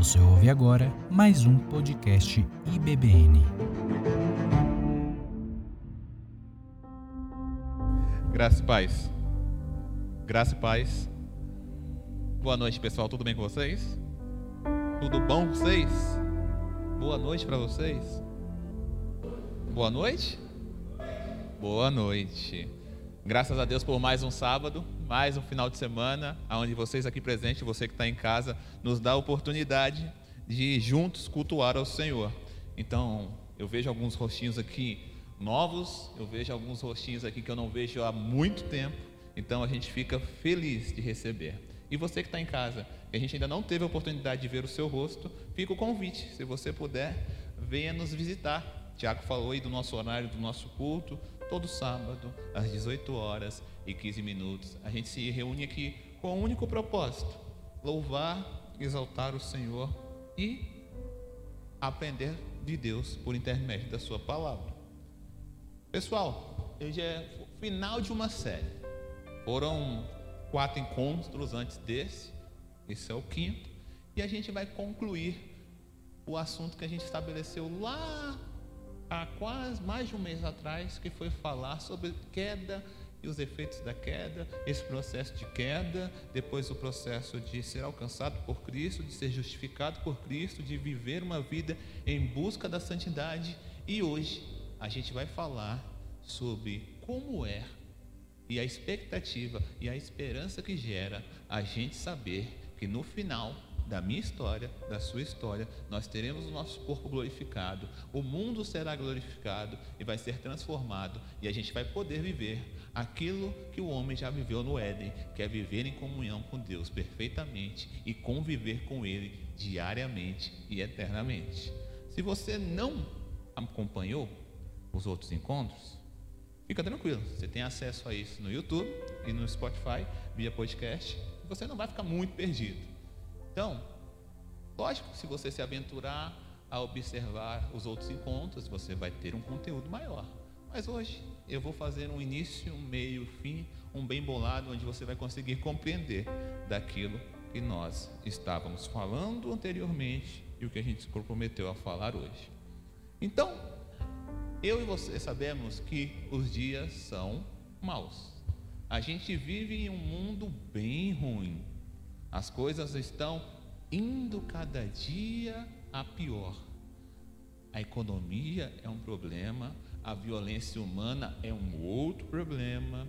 Você ouve agora mais um podcast IBBN. Graça e paz. Graça e paz. Boa noite, pessoal. Tudo bem com vocês? Tudo bom com vocês? Boa noite para vocês. Boa noite? Boa noite. Graças a Deus por mais um sábado, mais um final de semana, onde vocês aqui presentes, você que está em casa, nos dá a oportunidade de juntos cultuar ao Senhor. Então, eu vejo alguns rostinhos aqui novos, eu vejo alguns rostinhos aqui que eu não vejo há muito tempo, então a gente fica feliz de receber. E você que está em casa, a gente ainda não teve a oportunidade de ver o seu rosto, fica o convite, se você puder, venha nos visitar. Tiago falou aí do nosso horário, do nosso culto, todo sábado, às 18 horas e 15 minutos. A gente se reúne aqui com um único propósito: louvar, exaltar o Senhor e aprender de Deus por intermédio da Sua palavra. Pessoal, hoje é o final de uma série. Foram quatro encontros antes desse, esse é o quinto, e a gente vai concluir o assunto que a gente estabeleceu lá há quase mais de um mês atrás, que foi falar sobre queda e os efeitos da queda, esse processo de queda, depois o processo de ser alcançado por Cristo, de ser justificado por Cristo, de viver uma vida em busca da santidade. E hoje a gente vai falar sobre como é e a expectativa e a esperança que gera a gente saber que no final da minha história, da sua história, nós teremos o nosso corpo glorificado, o mundo será glorificado e vai ser transformado, e a gente vai poder viver aquilo que o homem já viveu no Éden, que é viver em comunhão com Deus perfeitamente e conviver com Ele diariamente e eternamente. Se você não acompanhou os outros encontros, fica tranquilo, você tem acesso a isso no YouTube e no Spotify via podcast, você não vai ficar muito perdido. Então, lógico se você se aventurar a observar os outros encontros, você vai ter um conteúdo maior. Mas hoje eu vou fazer um início, um meio, fim, um bem bolado, onde você vai conseguir compreender daquilo que nós estávamos falando anteriormente e o que a gente se comprometeu a falar hoje. Então, eu e você sabemos que os dias são maus. A gente vive em um mundo bem ruim. As coisas estão indo cada dia a pior. A economia é um problema, a violência humana é um outro problema,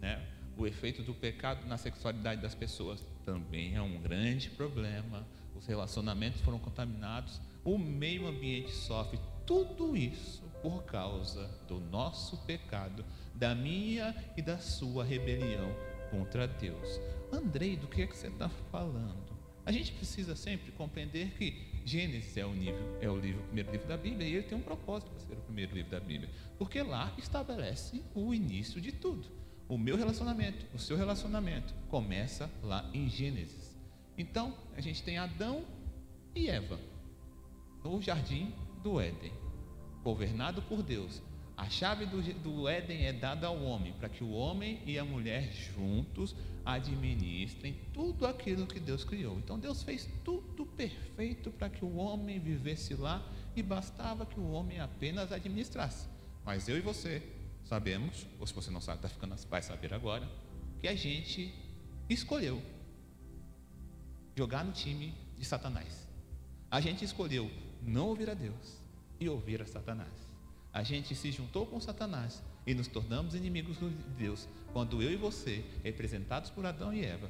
né? O efeito do pecado na sexualidade das pessoas também é um grande problema. Os relacionamentos foram contaminados, o meio ambiente sofre tudo isso por causa do nosso pecado, da minha e da sua rebelião contra Deus. Andrei, do que é que você está falando? A gente precisa sempre compreender que Gênesis é o nível, é o livro, o primeiro livro da Bíblia, e ele tem um propósito para ser o primeiro livro da Bíblia, porque lá estabelece o início de tudo. O meu relacionamento, o seu relacionamento começa lá em Gênesis. Então, a gente tem Adão e Eva no jardim do Éden, governado por Deus, a chave do, do Éden é dada ao homem, para que o homem e a mulher juntos administrem tudo aquilo que Deus criou. Então Deus fez tudo perfeito para que o homem vivesse lá e bastava que o homem apenas administrasse. Mas eu e você sabemos, ou se você não sabe, está ficando, vai saber agora, que a gente escolheu jogar no time de Satanás. A gente escolheu não ouvir a Deus e ouvir a Satanás a gente se juntou com Satanás e nos tornamos inimigos de Deus, quando eu e você, representados por Adão e Eva,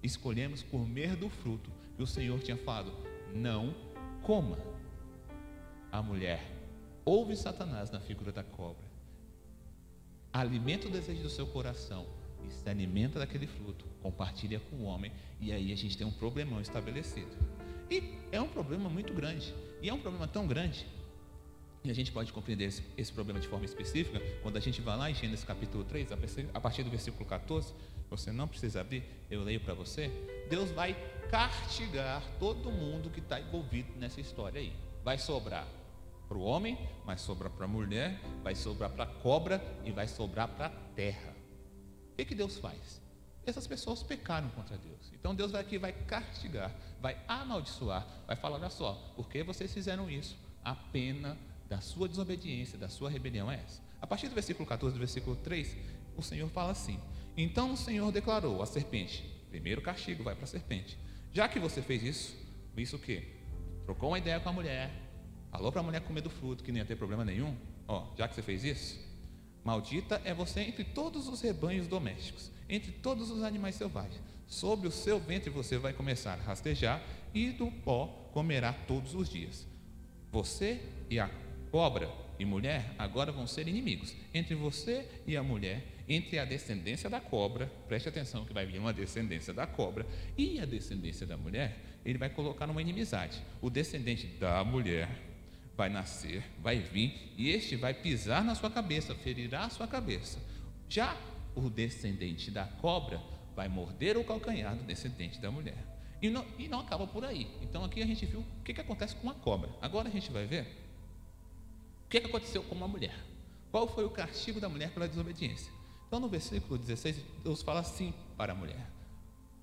escolhemos comer do fruto que o Senhor tinha falado: não coma. A mulher ouve Satanás na figura da cobra, alimenta o desejo do seu coração e se alimenta daquele fruto, compartilha com o homem, e aí a gente tem um problemão estabelecido. E é um problema muito grande, e é um problema tão grande e a gente pode compreender esse, esse, problema de forma específica quando a gente vai lá em Gênesis capítulo 3, a partir do versículo 14, você não precisa abrir, eu leio para você. Deus vai castigar todo mundo que está envolvido nessa história aí. Vai sobrar para o homem, vai sobrar para a mulher, vai sobrar para a cobra e vai sobrar para a terra. O que, que Deus faz? essas pessoas pecaram contra Deus. Então Deus vai aqui, vai castigar, vai amaldiçoar, vai falar: olha só, porque vocês fizeram isso? A pena da sua desobediência, da sua rebelião é essa. A partir do versículo 14, do versículo 3, o Senhor fala assim: Então o Senhor declarou à serpente: primeiro castigo vai para a serpente. Já que você fez isso, isso o quê? Trocou uma ideia com a mulher, falou para a mulher comer do fruto, que não ia ter problema nenhum. Ó, já que você fez isso, maldita é você entre todos os rebanhos domésticos, entre todos os animais selvagens. Sobre o seu ventre você vai começar a rastejar, e do pó comerá todos os dias. Você e a cobra e mulher agora vão ser inimigos. Entre você e a mulher, entre a descendência da cobra, preste atenção que vai vir uma descendência da cobra, e a descendência da mulher, ele vai colocar numa inimizade. O descendente da mulher vai nascer, vai vir, e este vai pisar na sua cabeça, ferirá a sua cabeça. Já o descendente da cobra vai morder o calcanhar do descendente da mulher. E não, e não acaba por aí. Então aqui a gente viu o que, que acontece com a cobra. Agora a gente vai ver que, aconteceu com uma mulher. Qual foi o castigo da mulher pela desobediência? Então no versículo 16, Deus fala assim para a mulher: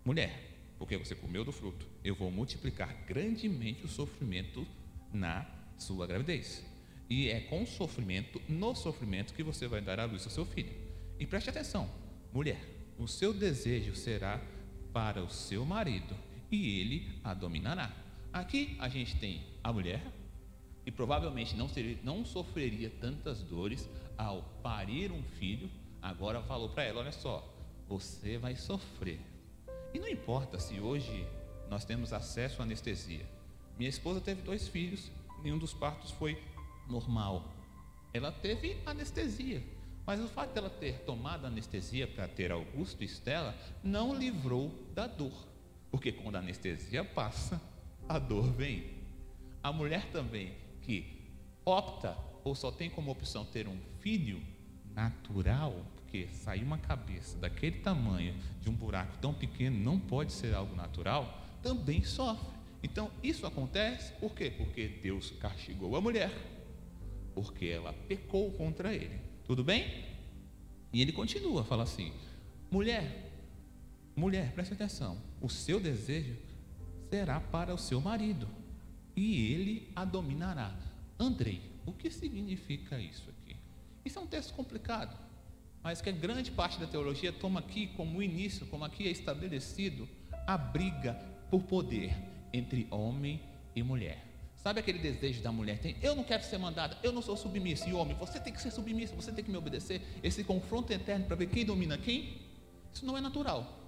Mulher, porque você comeu do fruto, eu vou multiplicar grandemente o sofrimento na sua gravidez. E é com sofrimento, no sofrimento, que você vai dar à luz ao seu filho. E preste atenção, mulher, o seu desejo será para o seu marido e ele a dominará. Aqui a gente tem a mulher, e provavelmente não, seria, não sofreria tantas dores ao parir um filho, agora falou para ela: olha só, você vai sofrer. E não importa se hoje nós temos acesso à anestesia. Minha esposa teve dois filhos, nenhum dos partos foi normal. Ela teve anestesia. Mas o fato dela ter tomado anestesia para ter Augusto e Estela não livrou da dor. Porque quando a anestesia passa, a dor vem. A mulher também que opta ou só tem como opção ter um filho natural, porque sair uma cabeça daquele tamanho de um buraco tão pequeno não pode ser algo natural, também sofre. Então, isso acontece por quê? Porque Deus castigou a mulher, porque ela pecou contra ele. Tudo bem? E ele continua, fala assim: mulher, mulher, preste atenção, o seu desejo será para o seu marido, e ele a dominará. Andrei, o que significa isso aqui? Isso é um texto complicado, mas que a grande parte da teologia toma aqui como início, como aqui é estabelecido, a briga por poder entre homem e mulher. Sabe aquele desejo da mulher? Tem, eu não quero ser mandada, eu não sou submissa. E homem, você tem que ser submissa, você tem que me obedecer. Esse confronto eterno para ver quem domina quem, isso não é natural.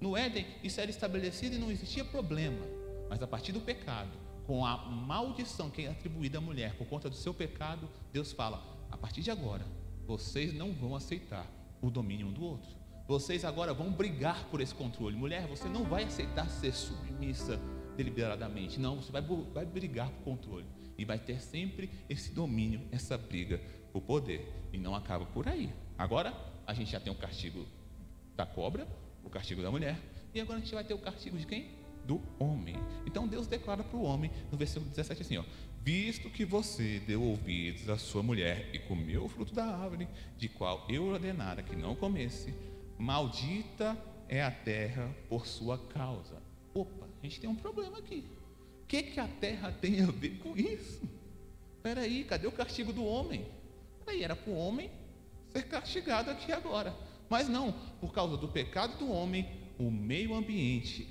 No Éden, isso era estabelecido e não existia problema. Mas a partir do pecado, com a maldição que é atribuída à mulher por conta do seu pecado, Deus fala: a partir de agora, vocês não vão aceitar o domínio um do outro. Vocês agora vão brigar por esse controle. Mulher, você não vai aceitar ser submissa deliberadamente. Não, você vai, vai brigar por controle. E vai ter sempre esse domínio, essa briga por poder. E não acaba por aí. Agora, a gente já tem o castigo da cobra, o castigo da mulher. E agora a gente vai ter o castigo de quem? Do homem. Então Deus declara para o homem, no versículo 17, assim: ó, Visto que você deu ouvidos à sua mulher e comeu o fruto da árvore, de qual eu ordenara que não comesse, maldita é a terra por sua causa. Opa, a gente tem um problema aqui. O que, que a terra tem a ver com isso? Espera aí, cadê o castigo do homem? Aí era para o homem ser castigado aqui agora. Mas não, por causa do pecado do homem, o meio ambiente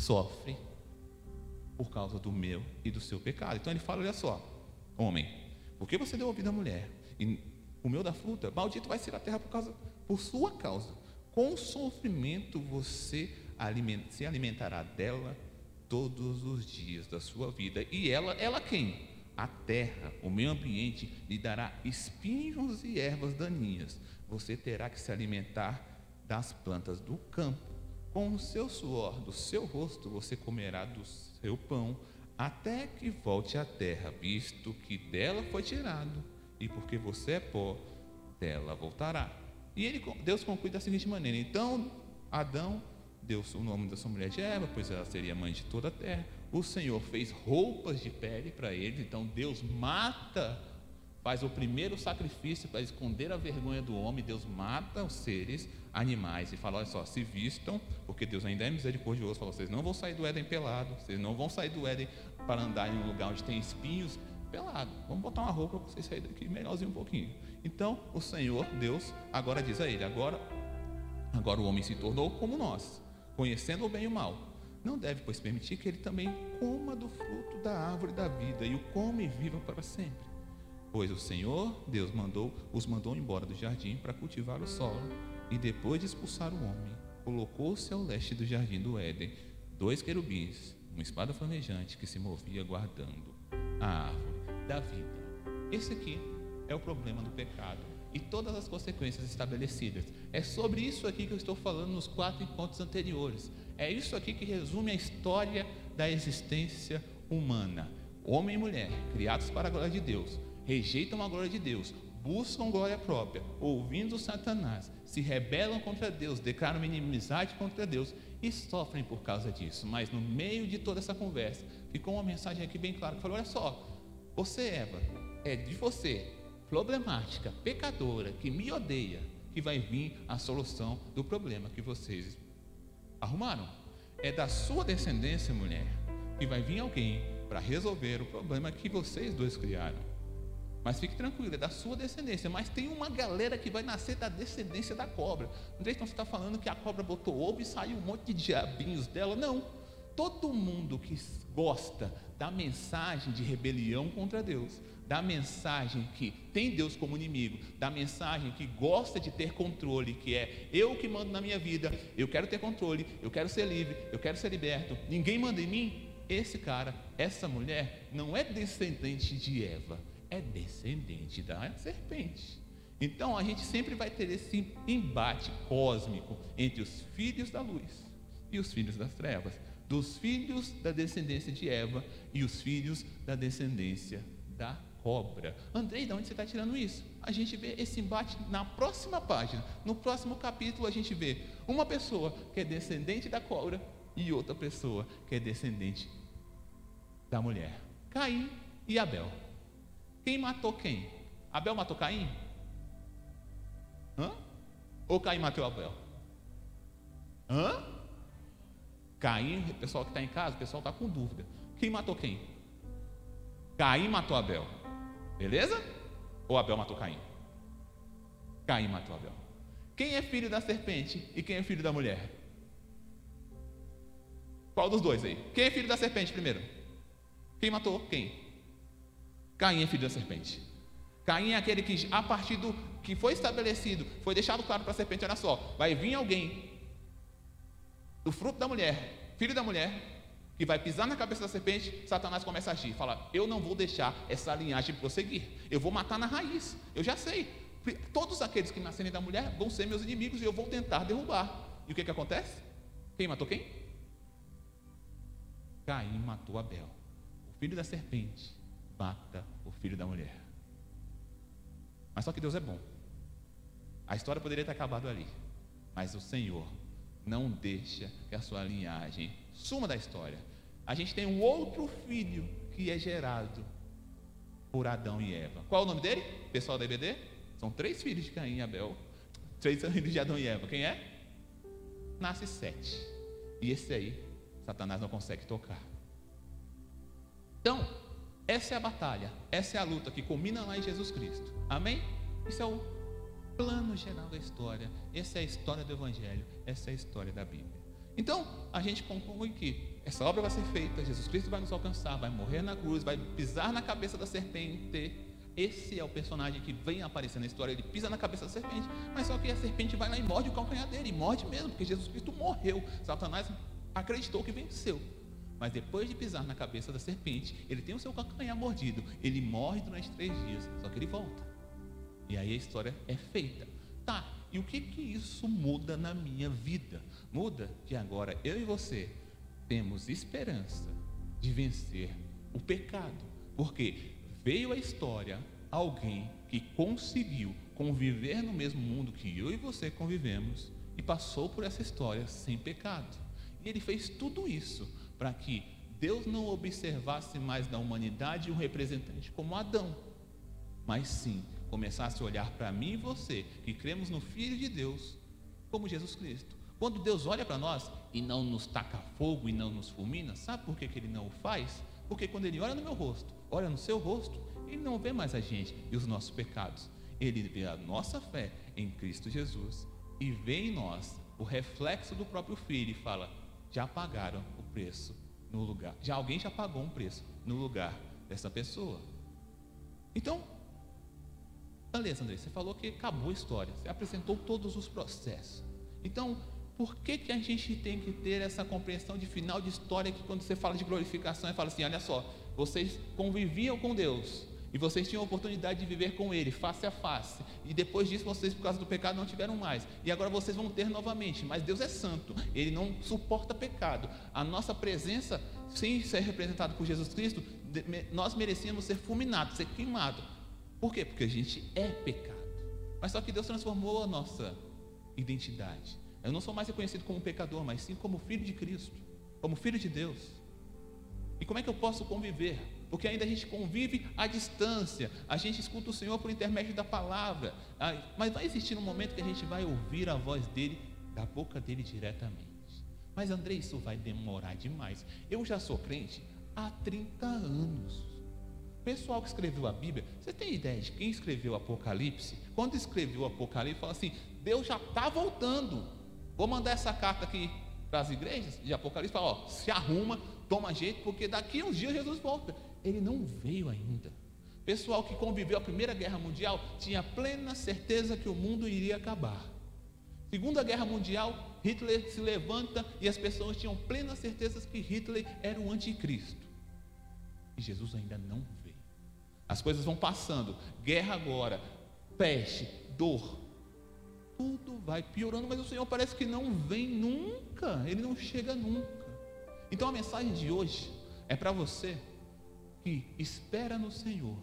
sofre por causa do meu e do seu pecado. Então ele fala: olha só, homem, porque você deu ouvido à mulher e o meu da fruta, maldito vai ser a terra por, causa, por sua causa. Com sofrimento você se alimentará dela todos os dias da sua vida. E ela, ela quem? A terra, o meio ambiente, lhe dará espinhos e ervas daninhas. Você terá que se alimentar das plantas do campo. Com o seu suor do seu rosto, você comerá do seu pão, até que volte à terra, visto que dela foi tirado, e porque você é pó, dela voltará. E ele, Deus conclui da seguinte maneira: então Adão deu o nome da sua mulher de Eva, pois ela seria mãe de toda a terra. O Senhor fez roupas de pele para ele, então Deus mata faz o primeiro sacrifício para esconder a vergonha do homem, Deus mata os seres, animais, e fala: olha só, se vistam, porque Deus ainda é misericordioso, fala: vocês não vão sair do Éden pelado, vocês não vão sair do Éden para andar em um lugar onde tem espinhos pelado. Vamos botar uma roupa para vocês saírem daqui melhorzinho um pouquinho. Então, o Senhor, Deus, agora diz a ele: agora, agora o homem se tornou como nós, conhecendo o bem e o mal. Não deve, pois, permitir que ele também coma do fruto da árvore da vida e o come e viva para sempre. Pois o Senhor, Deus, mandou, os mandou embora do jardim para cultivar o solo, e depois de expulsar o homem, colocou-se ao leste do jardim do Éden dois querubins, uma espada flamejante que se movia guardando a árvore da vida. Esse aqui é o problema do pecado e todas as consequências estabelecidas. É sobre isso aqui que eu estou falando nos quatro encontros anteriores. É isso aqui que resume a história da existência humana. Homem e mulher, criados para a glória de Deus, rejeitam a glória de Deus, buscam glória própria, ouvindo Satanás, se rebelam contra Deus, declaram inimizade contra Deus e sofrem por causa disso. Mas no meio de toda essa conversa, ficou uma mensagem aqui bem clara que falou: olha só, você, Eva, é de você, problemática, pecadora, que me odeia, que vai vir a solução do problema que vocês arrumaram. É da sua descendência, mulher, que vai vir alguém para resolver o problema que vocês dois criaram. Mas fique tranquilo, é da sua descendência. Mas tem uma galera que vai nascer da descendência da cobra. André, então você está falando que a cobra botou ovo e saiu um monte de diabinhos dela? Não. Todo mundo que gosta da mensagem de rebelião contra Deus, da mensagem que tem Deus como inimigo, da mensagem que gosta de ter controle, que é eu que mando na minha vida, eu quero ter controle, eu quero ser livre, eu quero ser liberto, ninguém manda em mim. Esse cara, essa mulher, não é descendente de Eva, é descendente da serpente. Então a gente sempre vai ter esse embate cósmico entre os filhos da luz e os filhos das trevas dos filhos da descendência de Eva e os filhos da descendência da cobra. Andrei, de onde você está tirando isso? A gente vê esse embate na próxima página. No próximo capítulo, a gente vê uma pessoa que é descendente da cobra e outra pessoa que é descendente da mulher. Caim e Abel. Quem matou quem? Abel matou Caim? Hã? Ou Caim matou Abel? Hã? Caim, pessoal que está em casa, o pessoal está com dúvida. Quem matou quem? Caim matou Abel. Beleza? Ou Abel matou Caim? Caim matou Abel. Quem é filho da serpente e quem é filho da mulher? Qual dos dois aí? Quem é filho da serpente primeiro? Quem matou quem? Caim é filho da serpente. Caim é aquele que, a partir do que foi estabelecido, foi deixado claro para a serpente: olha só, vai vir alguém do fruto da mulher, filho da mulher, que vai pisar na cabeça da serpente, Satanás começa a agir. Fala: Eu não vou deixar essa linhagem prosseguir. Eu vou matar na raiz. Eu já sei. Todos aqueles que nascerem da mulher vão ser meus inimigos e eu vou tentar derrubar. E o que, que acontece? Quem matou quem? Caim matou Abel. O filho da serpente mata o filho da mulher. Mas só que Deus é bom. A história poderia ter acabado ali. Mas o Senhor não deixa que a sua linhagem suma da história. A gente tem um outro filho que é gerado por Adão e Eva. Qual é o nome dele? Pessoal da IBD? São três filhos de Caim e Abel. Três filhos de Adão e Eva. Quem é? Nasce sete. E esse aí, Satanás não consegue tocar. Então, essa é a batalha, essa é a luta que culmina lá em Jesus Cristo. Amém? Isso é o plano geral da história. Essa é a história do Evangelho, essa é a história da Bíblia. Então, a gente conclui que essa obra vai ser feita, Jesus Cristo vai nos alcançar, vai morrer na cruz, vai pisar na cabeça da serpente. Esse é o personagem que vem aparecer na história, ele pisa na cabeça da serpente, mas só que a serpente vai lá e morde o calcanhar dele, e morde mesmo, porque Jesus Cristo morreu. Satanás acreditou que venceu. Mas depois de pisar na cabeça da serpente, ele tem o seu calcanhar mordido, ele morre durante três dias, só que ele volta. E aí a história é feita. Tá, e o que que isso muda na minha vida? Muda que agora eu e você temos esperança de vencer o pecado. Porque veio a história alguém que conseguiu conviver no mesmo mundo que eu e você convivemos e passou por essa história sem pecado. E ele fez tudo isso para que Deus não observasse mais na humanidade um representante como Adão mas sim começasse a olhar para mim e você, que cremos no Filho de Deus, como Jesus Cristo. Quando Deus olha para nós e não nos taca fogo e não nos fulmina, sabe por que, que Ele não o faz? Porque quando Ele olha no meu rosto, olha no seu rosto, Ele não vê mais a gente e os nossos pecados. Ele vê a nossa fé em Cristo Jesus e vê em nós o reflexo do próprio Filho e fala: já pagaram preço no lugar, já alguém já pagou um preço no lugar dessa pessoa. Então, beleza, André, você falou que acabou a história, você apresentou todos os processos. Então, por que, que a gente tem que ter essa compreensão de final de história que quando você fala de glorificação, você fala assim, olha só, vocês conviviam com Deus, e vocês tinham a oportunidade de viver com Ele, face a face. E depois disso, vocês, por causa do pecado, não tiveram mais. E agora vocês vão ter novamente. Mas Deus é santo, Ele não suporta pecado. A nossa presença, sem ser representada por Jesus Cristo, nós merecíamos ser fulminados, ser queimados. Por quê? Porque a gente é pecado. Mas só que Deus transformou a nossa identidade. Eu não sou mais reconhecido como pecador, mas sim como filho de Cristo, como filho de Deus. E como é que eu posso conviver? Porque ainda a gente convive à distância, a gente escuta o Senhor por intermédio da palavra, ah, mas vai existir um momento que a gente vai ouvir a voz dele, da boca dele diretamente. Mas André, isso vai demorar demais. Eu já sou crente há 30 anos. Pessoal que escreveu a Bíblia, você tem ideia de quem escreveu o Apocalipse? Quando escreveu o Apocalipse, fala assim: Deus já está voltando. Vou mandar essa carta aqui para as igrejas de Apocalipse, fala, ó, se arruma, toma jeito, porque daqui uns dias Jesus volta. Ele não veio ainda. Pessoal que conviveu a Primeira Guerra Mundial tinha plena certeza que o mundo iria acabar. Segunda Guerra Mundial, Hitler se levanta e as pessoas tinham plena certeza que Hitler era o anticristo. E Jesus ainda não veio. As coisas vão passando, guerra agora, peste, dor, tudo vai piorando, mas o Senhor parece que não vem nunca, ele não chega nunca. Então a mensagem de hoje é para você que espera no Senhor,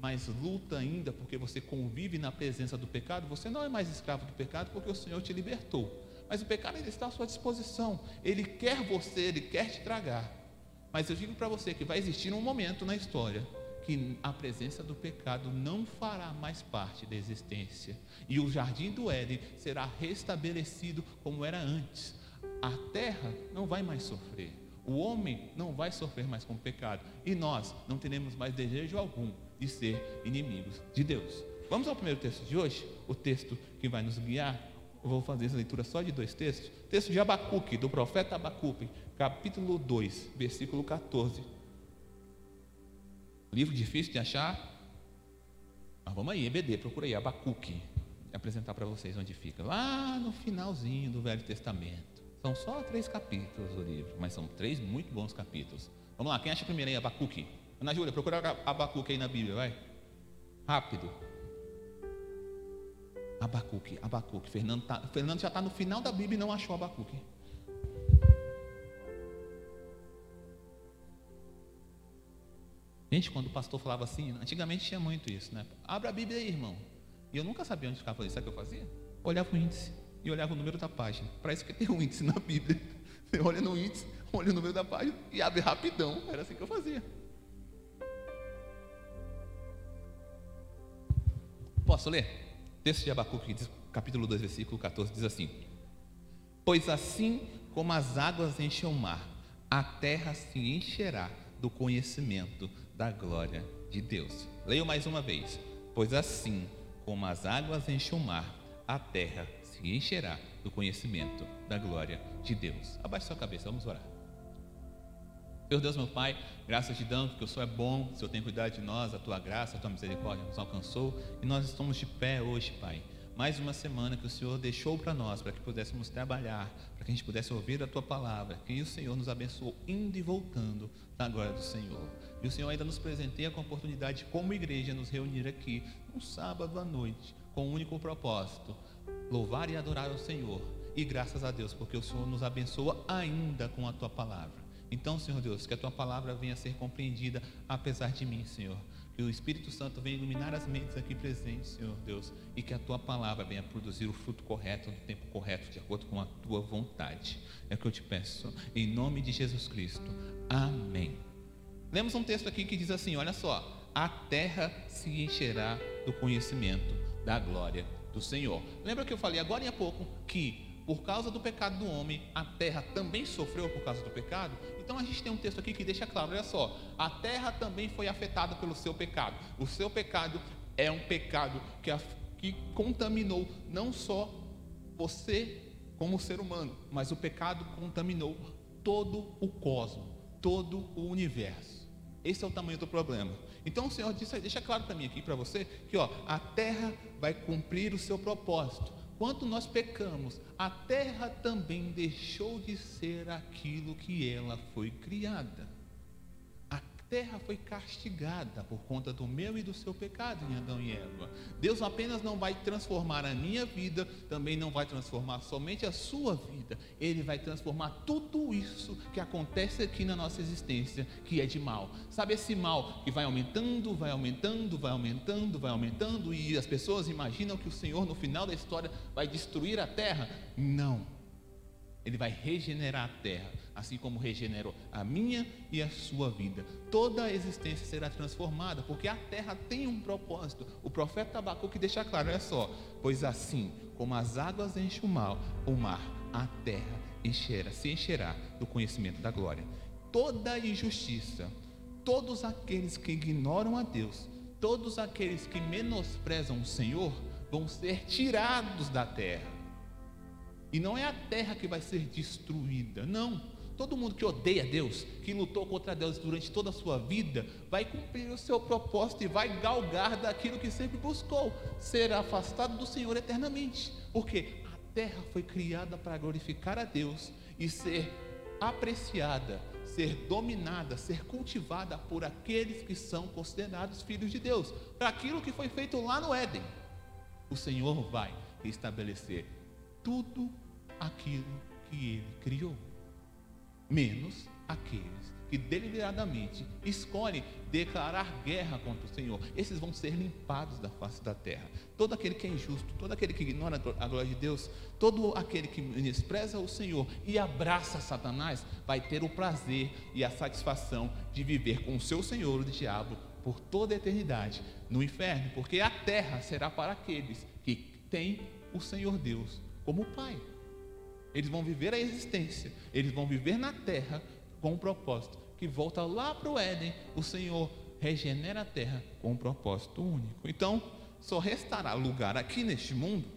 mas luta ainda porque você convive na presença do pecado, você não é mais escravo do pecado porque o Senhor te libertou. Mas o pecado ainda está à sua disposição. Ele quer você, ele quer te tragar. Mas eu digo para você que vai existir um momento na história que a presença do pecado não fará mais parte da existência. E o jardim do Éden será restabelecido como era antes. A terra não vai mais sofrer. O homem não vai sofrer mais com o pecado. E nós não teremos mais desejo algum de ser inimigos de Deus. Vamos ao primeiro texto de hoje, o texto que vai nos guiar. Eu vou fazer essa leitura só de dois textos. Texto de Abacuque, do profeta Abacuque, capítulo 2, versículo 14 Livro difícil de achar? Mas vamos aí, EBD, procura aí, Abacuque. Apresentar para vocês onde fica. Lá no finalzinho do Velho Testamento. São só três capítulos do livro, mas são três muito bons capítulos. Vamos lá, quem acha primeiro aí, Abacuque? Ana Júlia, procura Abacuque aí na Bíblia, vai. Rápido. Abacuque, Abacuque. Fernando, tá, Fernando já está no final da Bíblia e não achou Abacuque. Gente, quando o pastor falava assim, antigamente tinha muito isso, né? Abra a Bíblia aí, irmão. E eu nunca sabia onde ficava isso. Sabe o que eu fazia? Olhava o índice e olhava o número da página. Para isso que tem um índice na Bíblia. Você olha no índice, olha o número da página e abre rapidão. Era assim que eu fazia. Posso ler? Texto de Abacuque, capítulo 2, versículo 14, diz assim: Pois assim como as águas enchem o mar, a terra se encherá do conhecimento da glória de Deus. Leio mais uma vez. Pois assim como as águas enchem o mar, a terra se encherá do conhecimento da glória de Deus. Abaixe sua cabeça, vamos orar. Senhor Deus, meu Pai, graças te damos, porque o Senhor é bom, o Senhor tem cuidado de nós, a tua graça, a tua misericórdia nos alcançou e nós estamos de pé hoje, Pai. Mais uma semana que o Senhor deixou para nós, para que pudéssemos trabalhar, para que a gente pudesse ouvir a tua palavra, que o Senhor nos abençoou indo e voltando da glória do Senhor. E o Senhor ainda nos presenteia com a oportunidade, como igreja, nos reunir aqui, um sábado à noite, com um único propósito: louvar e adorar ao Senhor. E graças a Deus, porque o Senhor nos abençoa ainda com a tua palavra. Então, Senhor Deus, que a tua palavra venha a ser compreendida apesar de mim, Senhor. Que o Espírito Santo venha iluminar as mentes aqui presentes, Senhor Deus, e que a tua palavra venha produzir o fruto correto no tempo correto, de acordo com a tua vontade. É o que eu te peço, em nome de Jesus Cristo. Amém. Lemos um texto aqui que diz assim: olha só, a terra se encherá do conhecimento da glória do Senhor. Lembra que eu falei agora há pouco que por causa do pecado do homem, a terra também sofreu por causa do pecado? Então a gente tem um texto aqui que deixa claro, olha só, a terra também foi afetada pelo seu pecado. O seu pecado é um pecado que, que contaminou não só você como ser humano, mas o pecado contaminou todo o cosmos, todo o universo. Esse é o tamanho do problema. Então o Senhor disse, deixa claro para mim aqui para você que ó, a terra vai cumprir o seu propósito. Quando nós pecamos, a terra também deixou de ser aquilo que ela foi criada terra foi castigada por conta do meu e do seu pecado em Adão e Eva. Deus apenas não vai transformar a minha vida, também não vai transformar somente a sua vida. Ele vai transformar tudo isso que acontece aqui na nossa existência, que é de mal. Sabe esse mal que vai aumentando, vai aumentando, vai aumentando, vai aumentando e as pessoas imaginam que o Senhor no final da história vai destruir a terra? Não. Ele vai regenerar a terra assim como regenerou a minha e a sua vida. Toda a existência será transformada, porque a terra tem um propósito. O profeta Abacuque deixa claro, olha só, pois assim como as águas enchem o mar, o mar, a terra encherá, se encherá do conhecimento da glória. Toda injustiça, todos aqueles que ignoram a Deus, todos aqueles que menosprezam o Senhor, vão ser tirados da terra. E não é a terra que vai ser destruída, não. Todo mundo que odeia Deus, que lutou contra Deus durante toda a sua vida, vai cumprir o seu propósito e vai galgar daquilo que sempre buscou, ser afastado do Senhor eternamente. Porque a terra foi criada para glorificar a Deus e ser apreciada, ser dominada, ser cultivada por aqueles que são considerados filhos de Deus, para aquilo que foi feito lá no Éden. O Senhor vai estabelecer tudo aquilo que ele criou menos aqueles que deliberadamente escolhem declarar guerra contra o Senhor. Esses vão ser limpados da face da terra. Todo aquele que é injusto, todo aquele que ignora a glória de Deus, todo aquele que despreza o Senhor e abraça Satanás, vai ter o prazer e a satisfação de viver com o seu Senhor, o diabo, por toda a eternidade no inferno, porque a terra será para aqueles que têm o Senhor Deus como Pai. Eles vão viver a existência, eles vão viver na terra com um propósito que volta lá para o Éden. O Senhor regenera a terra com um propósito único. Então, só restará lugar aqui neste mundo,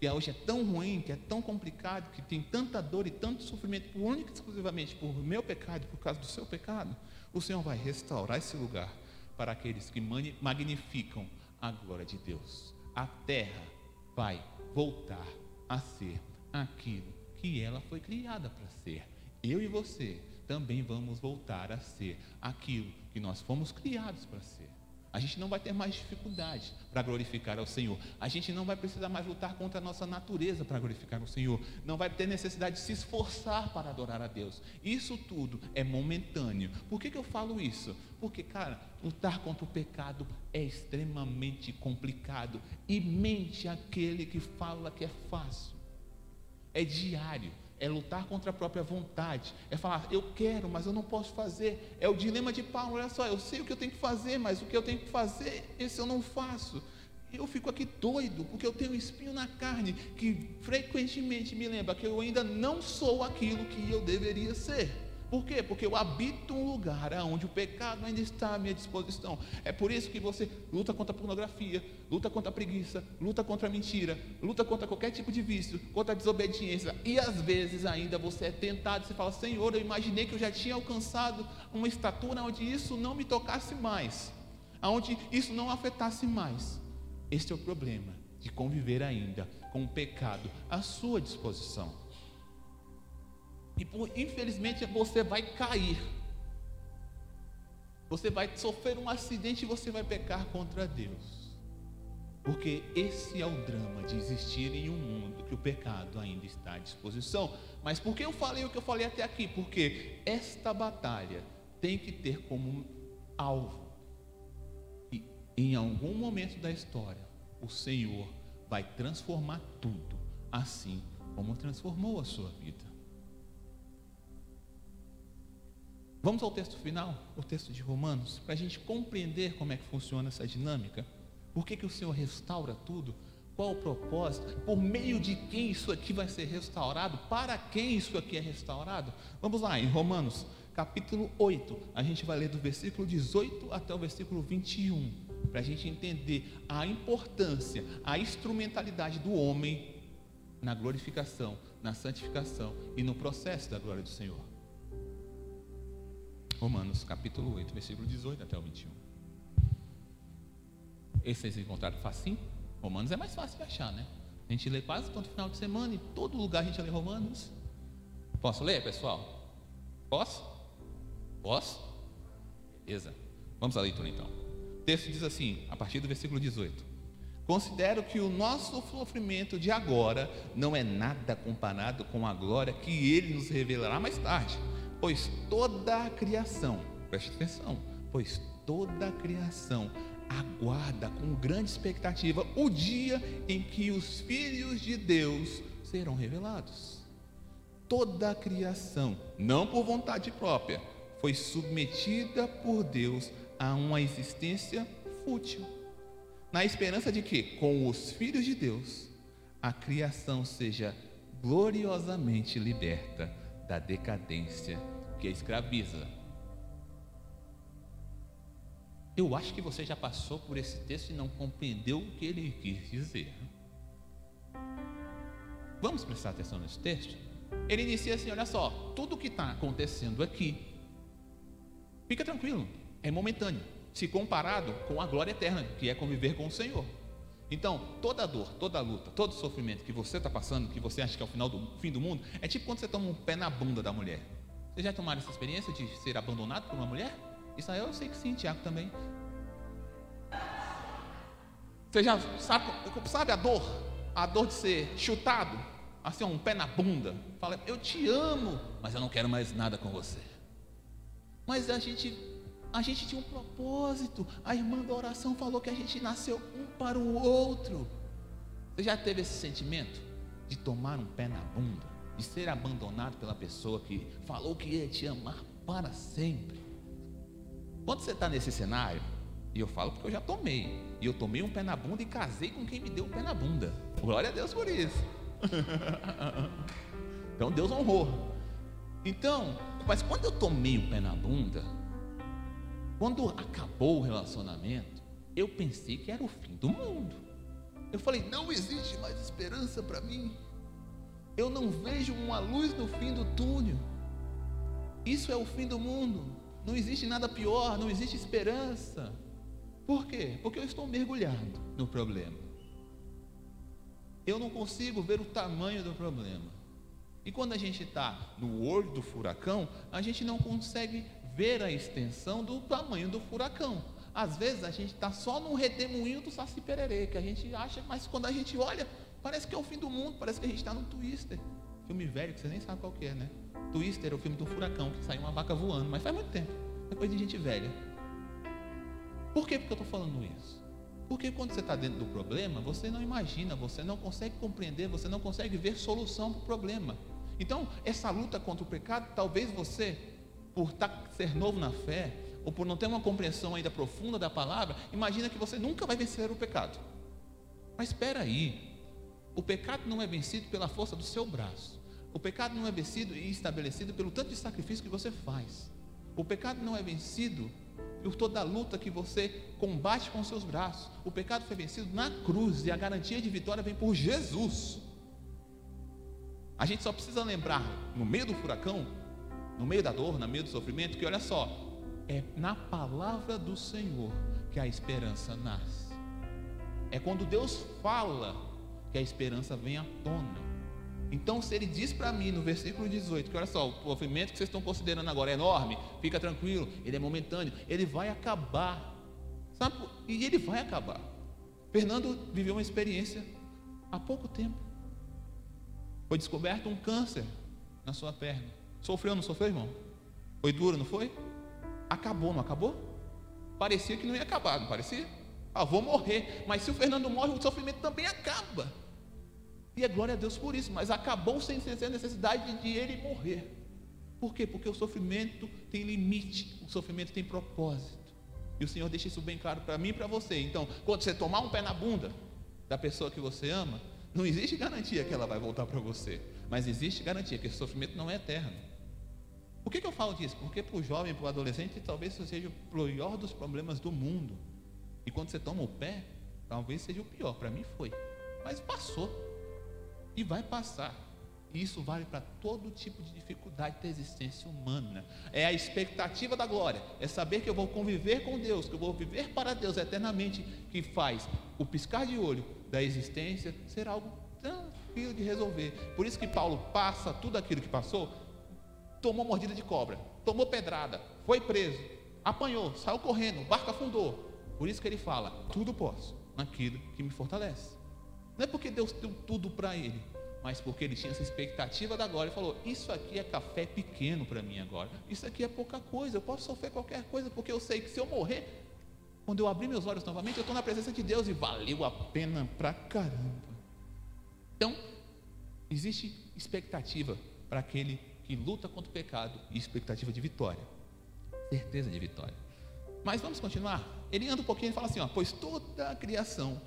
que hoje é tão ruim, que é tão complicado, que tem tanta dor e tanto sofrimento, única e exclusivamente por meu pecado, por causa do seu pecado. O Senhor vai restaurar esse lugar para aqueles que magnificam a glória de Deus. A terra vai voltar a ser aquilo que ela foi criada para ser. Eu e você também vamos voltar a ser aquilo que nós fomos criados para ser. A gente não vai ter mais dificuldade para glorificar ao Senhor. A gente não vai precisar mais lutar contra a nossa natureza para glorificar o Senhor. Não vai ter necessidade de se esforçar para adorar a Deus. Isso tudo é momentâneo. Por que, que eu falo isso? Porque, cara, lutar contra o pecado é extremamente complicado. E mente aquele que fala que é fácil é diário, é lutar contra a própria vontade, é falar, eu quero, mas eu não posso fazer. É o dilema de Paulo, olha só, eu sei o que eu tenho que fazer, mas o que eu tenho que fazer, esse eu não faço. Eu fico aqui doido, porque eu tenho um espinho na carne que frequentemente me lembra que eu ainda não sou aquilo que eu deveria ser. Por quê? Porque eu habito um lugar onde o pecado ainda está à minha disposição. É por isso que você luta contra a pornografia, luta contra a preguiça, luta contra a mentira, luta contra qualquer tipo de vício, contra a desobediência. E às vezes ainda você é tentado, você fala: Senhor, eu imaginei que eu já tinha alcançado uma estatura onde isso não me tocasse mais, onde isso não afetasse mais. Este é o problema de conviver ainda com o pecado à sua disposição. E por, infelizmente você vai cair. Você vai sofrer um acidente e você vai pecar contra Deus. Porque esse é o drama de existir em um mundo que o pecado ainda está à disposição. Mas por que eu falei o que eu falei até aqui? Porque esta batalha tem que ter como alvo e em algum momento da história o Senhor vai transformar tudo, assim como transformou a sua vida. Vamos ao texto final, o texto de Romanos, para a gente compreender como é que funciona essa dinâmica. Por que, que o Senhor restaura tudo? Qual o propósito? Por meio de quem isso aqui vai ser restaurado? Para quem isso aqui é restaurado? Vamos lá, em Romanos, capítulo 8, a gente vai ler do versículo 18 até o versículo 21, para a gente entender a importância, a instrumentalidade do homem na glorificação, na santificação e no processo da glória do Senhor. Romanos capítulo 8, versículo 18 até o 21. Esse vocês encontraram facinho? Romanos é mais fácil de achar, né? A gente lê quase todo final de semana, em todo lugar a gente lê Romanos. Posso ler, pessoal? Posso? Posso? Beleza. Vamos à leitura então. O texto diz assim, a partir do versículo 18: Considero que o nosso sofrimento de agora não é nada comparado com a glória que ele nos revelará mais tarde, pois toda a criação, preste atenção, pois toda a criação aguarda com grande expectativa o dia em que os filhos de Deus serão revelados. Toda a criação, não por vontade própria, foi submetida por Deus a uma existência fútil, na esperança de que, com os filhos de Deus, a criação seja gloriosamente liberta da decadência que escraviza eu acho que você já passou por esse texto e não compreendeu o que ele quis dizer. Vamos prestar atenção nesse texto? Ele inicia assim: olha só, tudo o que está acontecendo aqui, fica tranquilo, é momentâneo, se comparado com a glória eterna, que é conviver com o Senhor. Então, toda dor, toda luta, todo sofrimento que você está passando, que você acha que é o final do fim do mundo, é tipo quando você toma um pé na bunda da mulher. Vocês já tomaram essa experiência de ser abandonado por uma mulher? Israel, eu sei que sim, Tiago também. Você já sabe, sabe a dor? A dor de ser chutado, assim, um pé na bunda. Fala, eu te amo, mas eu não quero mais nada com você. Mas a gente, a gente tinha um propósito. A irmã da oração falou que a gente nasceu um para o outro. Você já teve esse sentimento de tomar um pé na bunda, de ser abandonado pela pessoa que falou que ia te amar para sempre? Quando você está nesse cenário, e eu falo porque eu já tomei, e eu tomei um pé na bunda e casei com quem me deu um pé na bunda. Glória a Deus por isso. então Deus honrou. Então, mas quando eu tomei o pé na bunda, quando acabou o relacionamento, eu pensei que era o fim do mundo. Eu falei: não existe mais esperança para mim. Eu não vejo uma luz no fim do túnel. Isso é o fim do mundo. Não existe nada pior, não existe esperança. Por quê? Porque eu estou mergulhado no problema. Eu não consigo ver o tamanho do problema. E quando a gente está no olho do furacão, a gente não consegue ver a extensão do tamanho do furacão. Às vezes a gente está só num redemoinho do Saci Pererê, que a gente acha, mas quando a gente olha, parece que é o fim do mundo, parece que a gente está num Twister. Filme velho que você nem sabe qual que é, né? Twister é o filme do furacão, que saiu uma vaca voando, mas faz muito tempo. É coisa de gente velha. Por que, que eu estou falando isso? Porque quando você está dentro do problema, você não imagina, você não consegue compreender, você não consegue ver solução para o problema. Então, essa luta contra o pecado, talvez você, por tá, ser novo na fé, ou por não ter uma compreensão ainda profunda da palavra, imagina que você nunca vai vencer o pecado. Mas espera aí, o pecado não é vencido pela força do seu braço. O pecado não é vencido e estabelecido pelo tanto de sacrifício que você faz. O pecado não é vencido por toda a luta que você combate com seus braços. O pecado foi vencido na cruz e a garantia de vitória vem por Jesus. A gente só precisa lembrar, no meio do furacão, no meio da dor, no meio do sofrimento, que olha só, é na palavra do Senhor que a esperança nasce. É quando Deus fala que a esperança vem à tona. Então, se ele diz para mim no versículo 18 que olha só, o movimento que vocês estão considerando agora é enorme, fica tranquilo, ele é momentâneo, ele vai acabar. Sabe? E ele vai acabar. Fernando viveu uma experiência há pouco tempo. Foi descoberto um câncer na sua perna. Sofreu, não sofreu, irmão? Foi duro, não foi? Acabou, não acabou? Parecia que não ia acabar, não parecia? Ah, vou morrer. Mas se o Fernando morre, o sofrimento também acaba. E é glória a Deus por isso, mas acabou sem ser necessidade de ele morrer. Por quê? Porque o sofrimento tem limite, o sofrimento tem propósito. E o Senhor deixa isso bem claro para mim e para você. Então, quando você tomar um pé na bunda da pessoa que você ama, não existe garantia que ela vai voltar para você, mas existe garantia que esse sofrimento não é eterno. Por que, que eu falo disso? Porque para o jovem, para o adolescente, talvez isso seja o pior dos problemas do mundo. E quando você toma o pé, talvez seja o pior. Para mim foi. Mas passou. E vai passar. E isso vale para todo tipo de dificuldade da existência humana. É a expectativa da glória. É saber que eu vou conviver com Deus, que eu vou viver para Deus eternamente, que faz o piscar de olho da existência ser algo tranquilo de resolver. Por isso que Paulo passa tudo aquilo que passou tomou mordida de cobra, tomou pedrada, foi preso, apanhou, saiu correndo, o barco afundou. Por isso que ele fala: tudo posso naquilo que me fortalece. Não é porque Deus deu tudo para ele, mas porque ele tinha essa expectativa da glória. Ele falou: Isso aqui é café pequeno para mim agora. Isso aqui é pouca coisa. Eu posso sofrer qualquer coisa, porque eu sei que se eu morrer, quando eu abrir meus olhos novamente, eu estou na presença de Deus e valeu a pena pra caramba. Então, existe expectativa para aquele que luta contra o pecado e expectativa de vitória. Certeza de vitória. Mas vamos continuar. Ele anda um pouquinho e fala assim: ó, pois toda a criação,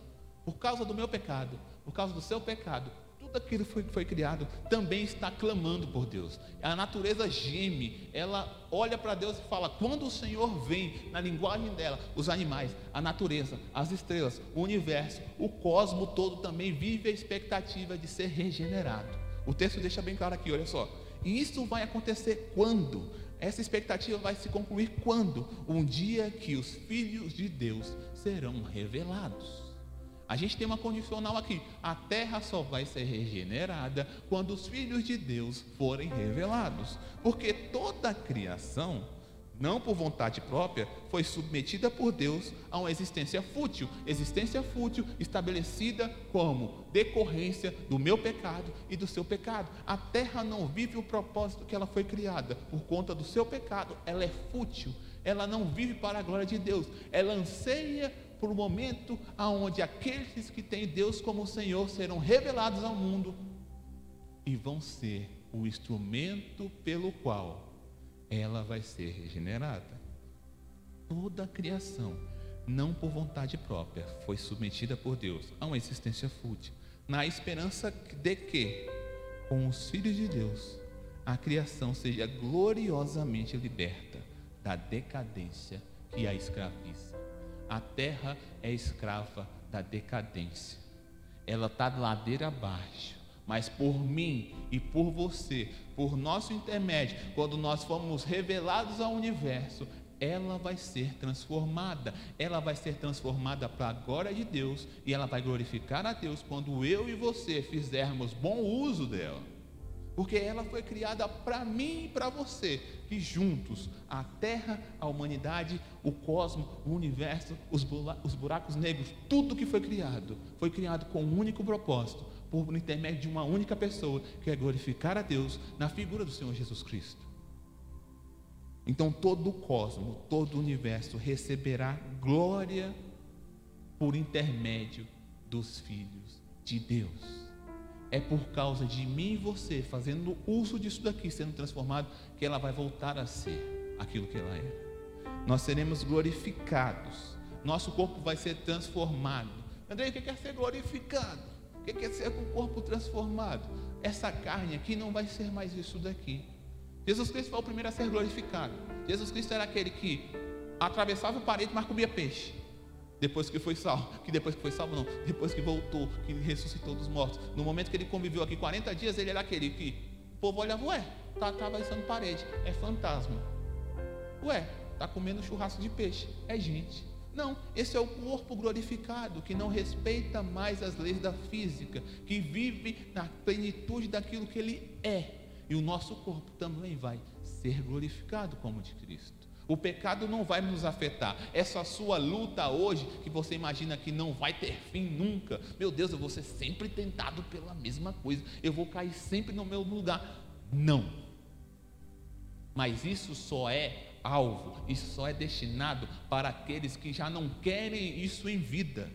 por causa do meu pecado, por causa do seu pecado, tudo aquilo que foi, foi, criado também está clamando por Deus. A natureza geme, ela olha para Deus e fala: quando o Senhor vem, na linguagem dela, os animais, a natureza, as estrelas, o universo, o cosmo todo também vive a expectativa de ser regenerado. O texto deixa bem claro aqui, olha só. E isso vai acontecer quando? Essa expectativa vai se concluir quando? Um dia que os filhos de Deus serão revelados. A gente tem uma condicional aqui: a terra só vai ser regenerada quando os filhos de Deus forem revelados, porque toda a criação não por vontade própria, foi submetida por Deus a uma existência fútil, existência fútil estabelecida como decorrência do meu pecado e do seu pecado. A terra não vive o propósito que ela foi criada, por conta do seu pecado, ela é fútil, ela não vive para a glória de Deus, ela anseia por um momento aonde aqueles que têm Deus como Senhor serão revelados ao mundo e vão ser o instrumento pelo qual ela vai ser regenerada. Toda a criação, não por vontade própria, foi submetida por Deus a uma existência fútil, na esperança de que, com os filhos de Deus, a criação seja gloriosamente liberta da decadência que a escraviza. A terra é escrava da decadência. Ela está ladeira abaixo mas por mim e por você, por nosso intermédio, quando nós formos revelados ao universo, ela vai ser transformada. Ela vai ser transformada para a glória de Deus e ela vai glorificar a Deus quando eu e você fizermos bom uso dela. Porque ela foi criada para mim e para você, que juntos, a terra, a humanidade, o cosmos, o universo, os buracos negros, tudo que foi criado, foi criado com um único propósito: por intermédio de uma única pessoa, que é glorificar a Deus na figura do Senhor Jesus Cristo. Então todo o cosmos, todo o universo receberá glória por intermédio dos filhos de Deus. É por causa de mim e você, fazendo uso disso daqui, sendo transformado, que ela vai voltar a ser aquilo que ela era. Nós seremos glorificados. Nosso corpo vai ser transformado. André, o que quer ser glorificado? O que quer ser com o corpo transformado? Essa carne aqui não vai ser mais isso daqui. Jesus Cristo foi o primeiro a ser glorificado. Jesus Cristo era aquele que atravessava o parede, mas comia peixe. Depois que foi salvo, que depois que foi salvo não, depois que voltou, que ressuscitou dos mortos. No momento que ele conviveu aqui 40 dias, ele era aquele que o povo olhava, ué, tá atravessando parede, é fantasma. Ué, tá comendo churrasco de peixe, é gente. Não, esse é o corpo glorificado que não respeita mais as leis da física, que vive na plenitude daquilo que ele é. E o nosso corpo também vai ser glorificado como de Cristo. O pecado não vai nos afetar. Essa sua luta hoje, que você imagina que não vai ter fim nunca. Meu Deus, eu vou ser sempre tentado pela mesma coisa. Eu vou cair sempre no meu lugar. Não. Mas isso só é alvo, isso só é destinado para aqueles que já não querem isso em vida.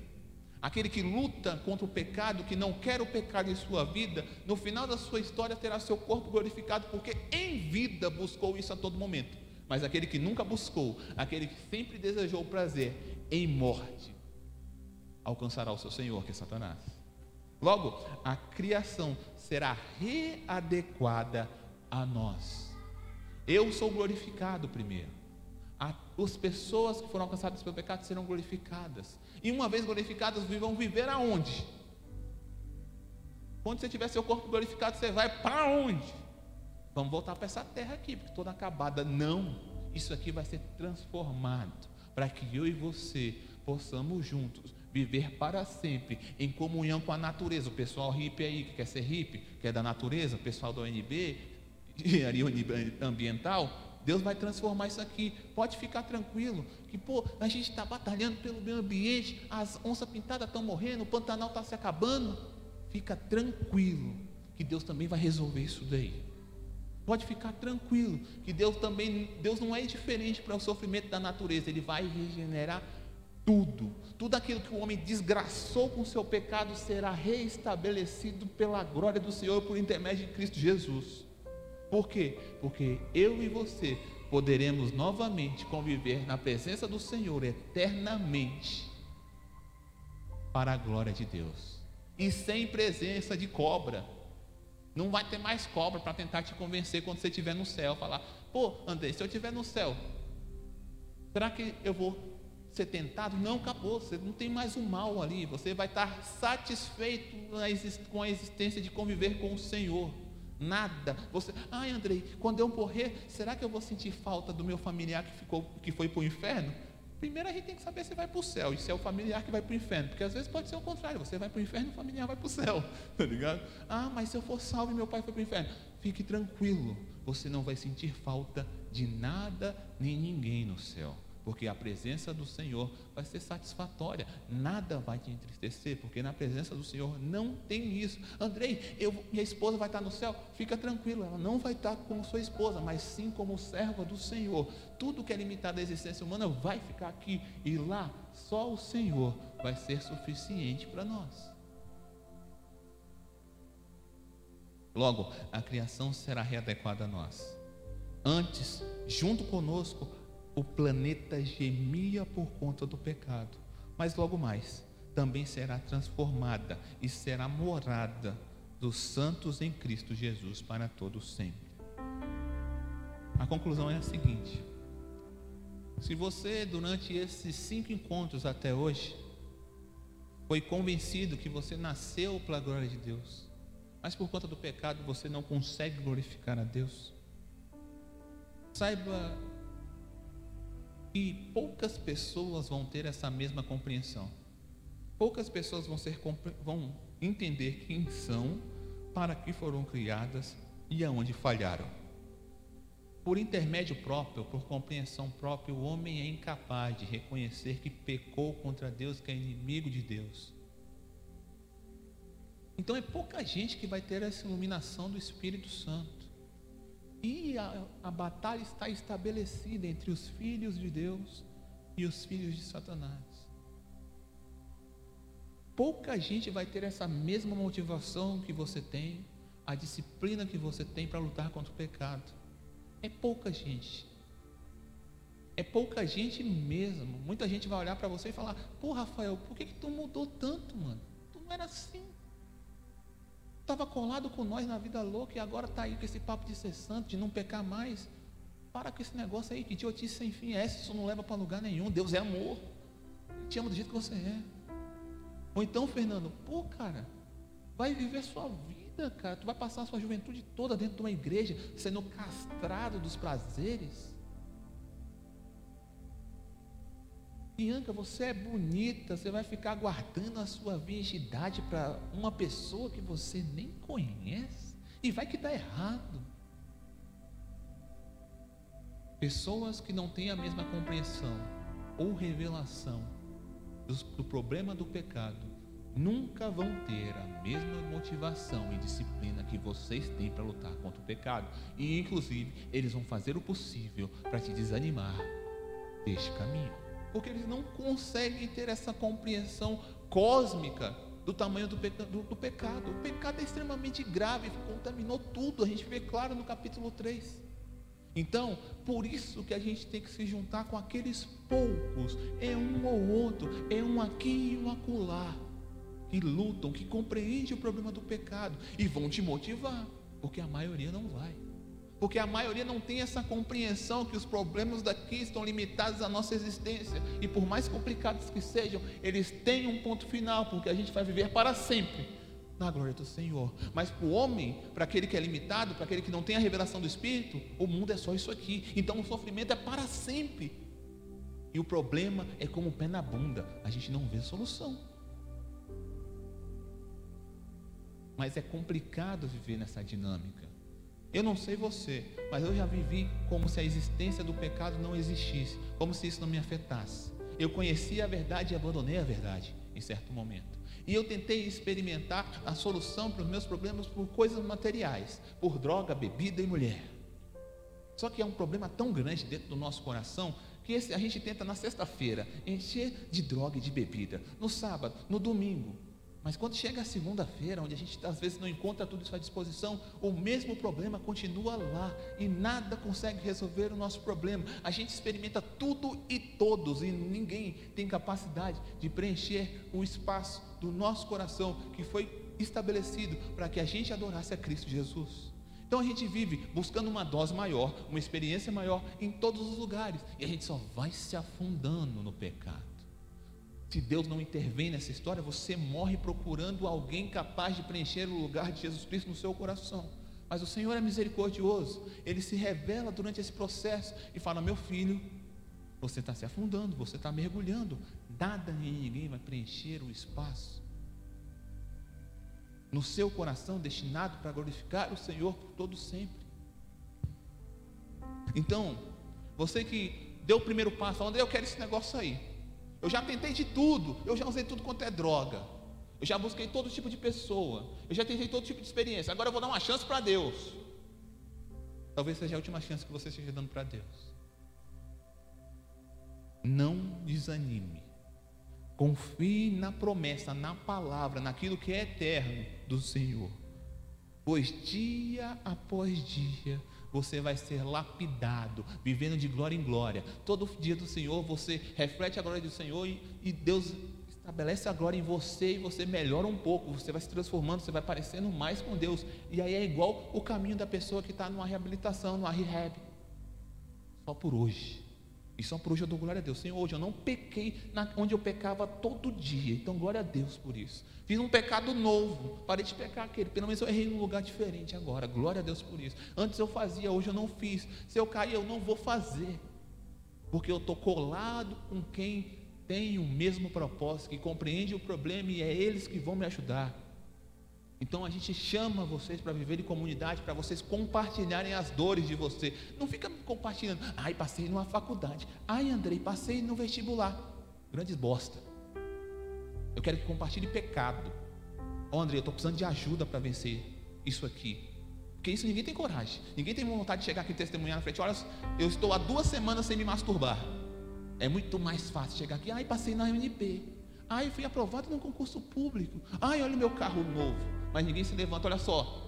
Aquele que luta contra o pecado, que não quer o pecado em sua vida, no final da sua história terá seu corpo glorificado, porque em vida buscou isso a todo momento. Mas aquele que nunca buscou, aquele que sempre desejou o prazer em morte, alcançará o seu Senhor, que é Satanás. Logo, a criação será readequada a nós. Eu sou glorificado primeiro. As pessoas que foram alcançadas pelo pecado serão glorificadas. E uma vez glorificadas, vão viver aonde? Quando você tiver seu corpo glorificado, você vai para onde? Vamos voltar para essa terra aqui, porque toda acabada. Não. Isso aqui vai ser transformado para que eu e você possamos juntos viver para sempre em comunhão com a natureza. O pessoal hippie aí que quer ser hippie, que é da natureza, o pessoal da ONB, engenharia ambiental, Deus vai transformar isso aqui. Pode ficar tranquilo. Que, pô, a gente está batalhando pelo meio ambiente, as onças pintadas estão morrendo, o Pantanal está se acabando. Fica tranquilo, que Deus também vai resolver isso daí. Pode ficar tranquilo, que Deus também, Deus não é indiferente para o sofrimento da natureza, Ele vai regenerar tudo. Tudo aquilo que o homem desgraçou com seu pecado será reestabelecido pela glória do Senhor por intermédio de Cristo Jesus. Por quê? Porque eu e você poderemos novamente conviver na presença do Senhor eternamente para a glória de Deus. E sem presença de cobra. Não vai ter mais cobra para tentar te convencer quando você estiver no céu. Falar, pô, André, se eu estiver no céu, será que eu vou ser tentado? Não, acabou. Você não tem mais o mal ali. Você vai estar satisfeito com a existência de conviver com o Senhor. Nada. Você, ai Andrei, quando eu morrer, será que eu vou sentir falta do meu familiar que, ficou, que foi para o inferno? Primeiro a gente tem que saber se vai para o céu e se é o familiar que vai para o inferno, porque às vezes pode ser o contrário, você vai para o inferno e o familiar vai para o céu, tá ligado? Ah, mas se eu for salvo e meu pai foi para o inferno, fique tranquilo, você não vai sentir falta de nada nem ninguém no céu porque a presença do Senhor vai ser satisfatória, nada vai te entristecer, porque na presença do Senhor não tem isso. Andrei, eu, minha esposa vai estar no céu, fica tranquilo, ela não vai estar como sua esposa, mas sim como serva do Senhor. Tudo que é limitado à existência humana vai ficar aqui, e lá só o Senhor vai ser suficiente para nós. Logo, a criação será readequada a nós. Antes, junto conosco, o planeta gemia por conta do pecado, mas logo mais também será transformada e será morada dos santos em Cristo Jesus para todos sempre. A conclusão é a seguinte: se você, durante esses cinco encontros até hoje, foi convencido que você nasceu para a glória de Deus, mas por conta do pecado você não consegue glorificar a Deus, saiba e poucas pessoas vão ter essa mesma compreensão. Poucas pessoas vão, ser, vão entender quem são, para que foram criadas e aonde falharam. Por intermédio próprio, por compreensão própria, o homem é incapaz de reconhecer que pecou contra Deus, que é inimigo de Deus. Então é pouca gente que vai ter essa iluminação do Espírito Santo. E a, a batalha está estabelecida entre os filhos de Deus e os filhos de Satanás. Pouca gente vai ter essa mesma motivação que você tem, a disciplina que você tem para lutar contra o pecado. É pouca gente. É pouca gente mesmo. Muita gente vai olhar para você e falar: Pô, Rafael, por que, que tu mudou tanto, mano? Tu não era assim. Estava colado com nós na vida louca e agora está aí com esse papo de ser santo, de não pecar mais. Para com esse negócio aí, que idiotice sem fim é isso não leva para lugar nenhum. Deus é amor. Ele te ama do jeito que você é. Ou então, Fernando, pô, cara, vai viver sua vida, cara. Tu vai passar a sua juventude toda dentro de uma igreja, sendo castrado dos prazeres. Bianca, você é bonita, você vai ficar guardando a sua virgindade para uma pessoa que você nem conhece e vai que dá errado. Pessoas que não têm a mesma compreensão ou revelação do, do problema do pecado nunca vão ter a mesma motivação e disciplina que vocês têm para lutar contra o pecado. E inclusive, eles vão fazer o possível para te desanimar deste caminho porque eles não conseguem ter essa compreensão cósmica do tamanho do, peca, do, do pecado. O pecado é extremamente grave, contaminou tudo. A gente vê claro no capítulo 3. Então, por isso que a gente tem que se juntar com aqueles poucos, é um ou outro, é um aqui e um acolá, que lutam, que compreendem o problema do pecado e vão te motivar, porque a maioria não vai. Porque a maioria não tem essa compreensão que os problemas daqui estão limitados à nossa existência. E por mais complicados que sejam, eles têm um ponto final, porque a gente vai viver para sempre na glória do Senhor. Mas para o homem, para aquele que é limitado, para aquele que não tem a revelação do Espírito, o mundo é só isso aqui. Então o sofrimento é para sempre. E o problema é como o pé na bunda, a gente não vê solução. Mas é complicado viver nessa dinâmica. Eu não sei você, mas eu já vivi como se a existência do pecado não existisse, como se isso não me afetasse. Eu conhecia a verdade e abandonei a verdade em certo momento. E eu tentei experimentar a solução para os meus problemas por coisas materiais, por droga, bebida e mulher. Só que é um problema tão grande dentro do nosso coração que esse, a gente tenta na sexta-feira encher de droga e de bebida, no sábado, no domingo, mas quando chega a segunda-feira, onde a gente às vezes não encontra tudo isso à disposição, o mesmo problema continua lá e nada consegue resolver o nosso problema. A gente experimenta tudo e todos e ninguém tem capacidade de preencher o espaço do nosso coração que foi estabelecido para que a gente adorasse a Cristo Jesus. Então a gente vive buscando uma dose maior, uma experiência maior em todos os lugares e a gente só vai se afundando no pecado. Se Deus não intervém nessa história, você morre procurando alguém capaz de preencher o lugar de Jesus Cristo no seu coração. Mas o Senhor é misericordioso, ele se revela durante esse processo e fala: Meu filho, você está se afundando, você está mergulhando, nada nem ninguém vai preencher o espaço no seu coração destinado para glorificar o Senhor por todo sempre. Então, você que deu o primeiro passo, falando, eu quero esse negócio aí. Eu já tentei de tudo. Eu já usei tudo quanto é droga. Eu já busquei todo tipo de pessoa. Eu já tentei todo tipo de experiência. Agora eu vou dar uma chance para Deus. Talvez seja a última chance que você esteja dando para Deus. Não desanime. Confie na promessa, na palavra, naquilo que é eterno do Senhor. Pois dia após dia você vai ser lapidado, vivendo de glória em glória. Todo dia do Senhor você reflete a glória do Senhor e, e Deus estabelece a glória em você e você melhora um pouco, você vai se transformando, você vai parecendo mais com Deus. E aí é igual o caminho da pessoa que está numa reabilitação, numa rehab. Só por hoje. E só por hoje eu dou glória a Deus. Senhor, hoje eu não pequei na, onde eu pecava todo dia. Então, glória a Deus por isso. Fiz um pecado novo. Parei de pecar aquele. Pelo menos eu errei num lugar diferente agora. Glória a Deus por isso. Antes eu fazia, hoje eu não fiz. Se eu cair, eu não vou fazer. Porque eu estou colado com quem tem o mesmo propósito, que compreende o problema e é eles que vão me ajudar. Então a gente chama vocês para viver em comunidade, para vocês compartilharem as dores de você. Não fica compartilhando. Ai, passei numa faculdade. Ai, Andrei, passei no vestibular. Grandes bosta. Eu quero que compartilhe pecado. Ó, oh, Andrei, eu estou precisando de ajuda para vencer isso aqui. Porque isso ninguém tem coragem. Ninguém tem vontade de chegar aqui e testemunhar na frente. Olha, eu estou há duas semanas sem me masturbar. É muito mais fácil chegar aqui. Ai, passei na UNP. Ai, fui aprovado num concurso público. Ai, olha o meu carro novo mas ninguém se levanta. Olha só,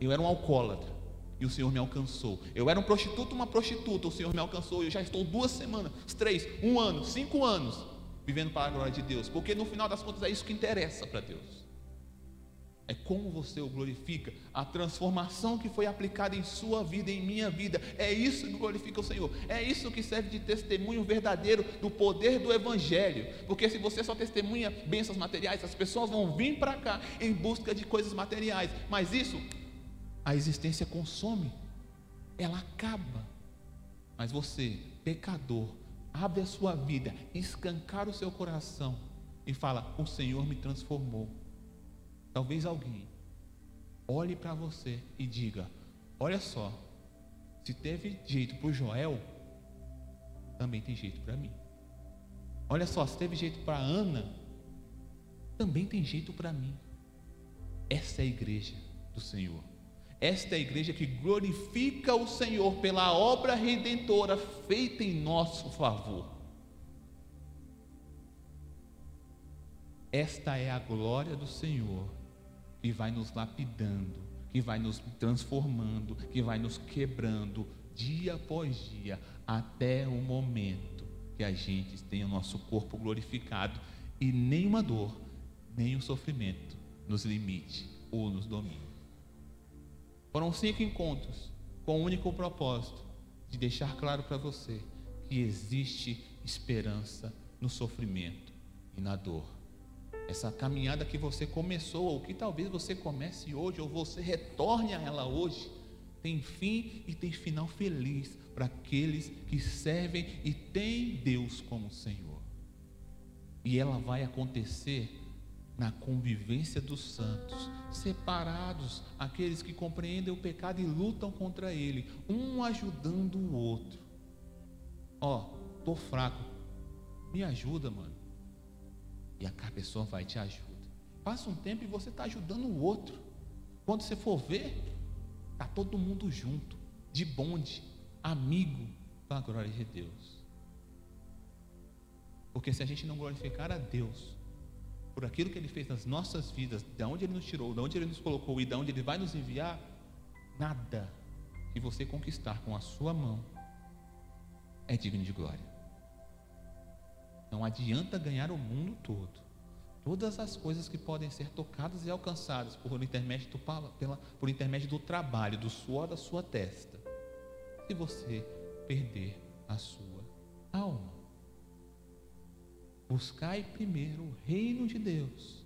eu era um alcoólatra e o Senhor me alcançou. Eu era um prostituto, uma prostituta, o Senhor me alcançou. Eu já estou duas semanas, três, um ano, cinco anos vivendo para a glória de Deus, porque no final das contas é isso que interessa para Deus. É como você o glorifica, a transformação que foi aplicada em sua vida, em minha vida. É isso que glorifica o Senhor. É isso que serve de testemunho verdadeiro do poder do Evangelho. Porque se você só testemunha bênçãos materiais, as pessoas vão vir para cá em busca de coisas materiais. Mas isso, a existência consome, ela acaba. Mas você, pecador, abre a sua vida, escancar o seu coração e fala: O Senhor me transformou. Talvez alguém olhe para você e diga: Olha só, se teve jeito para Joel, também tem jeito para mim. Olha só, se teve jeito para Ana, também tem jeito para mim. Essa é a igreja do Senhor. Esta é a igreja que glorifica o Senhor pela obra redentora feita em nosso favor. Esta é a glória do Senhor que vai nos lapidando, que vai nos transformando, que vai nos quebrando dia após dia, até o momento que a gente tenha o nosso corpo glorificado e nenhuma dor, o sofrimento nos limite ou nos domine. Foram cinco encontros com o único propósito de deixar claro para você que existe esperança no sofrimento e na dor. Essa caminhada que você começou, ou que talvez você comece hoje, ou você retorne a ela hoje, tem fim e tem final feliz para aqueles que servem e têm Deus como Senhor. E ela vai acontecer na convivência dos santos, separados, aqueles que compreendem o pecado e lutam contra ele, um ajudando o outro. Ó, oh, tô fraco, me ajuda, mano. E a pessoa vai te ajuda. Passa um tempo e você está ajudando o outro. Quando você for ver, tá todo mundo junto, de bonde, amigo, para a glória de Deus. Porque se a gente não glorificar a Deus por aquilo que Ele fez nas nossas vidas, de onde Ele nos tirou, de onde Ele nos colocou e de onde Ele vai nos enviar, nada que você conquistar com a sua mão é digno de glória. Não adianta ganhar o mundo todo. Todas as coisas que podem ser tocadas e alcançadas por intermédio do, pela, por intermédio do trabalho, do suor da sua testa, se você perder a sua alma. Buscai primeiro o reino de Deus.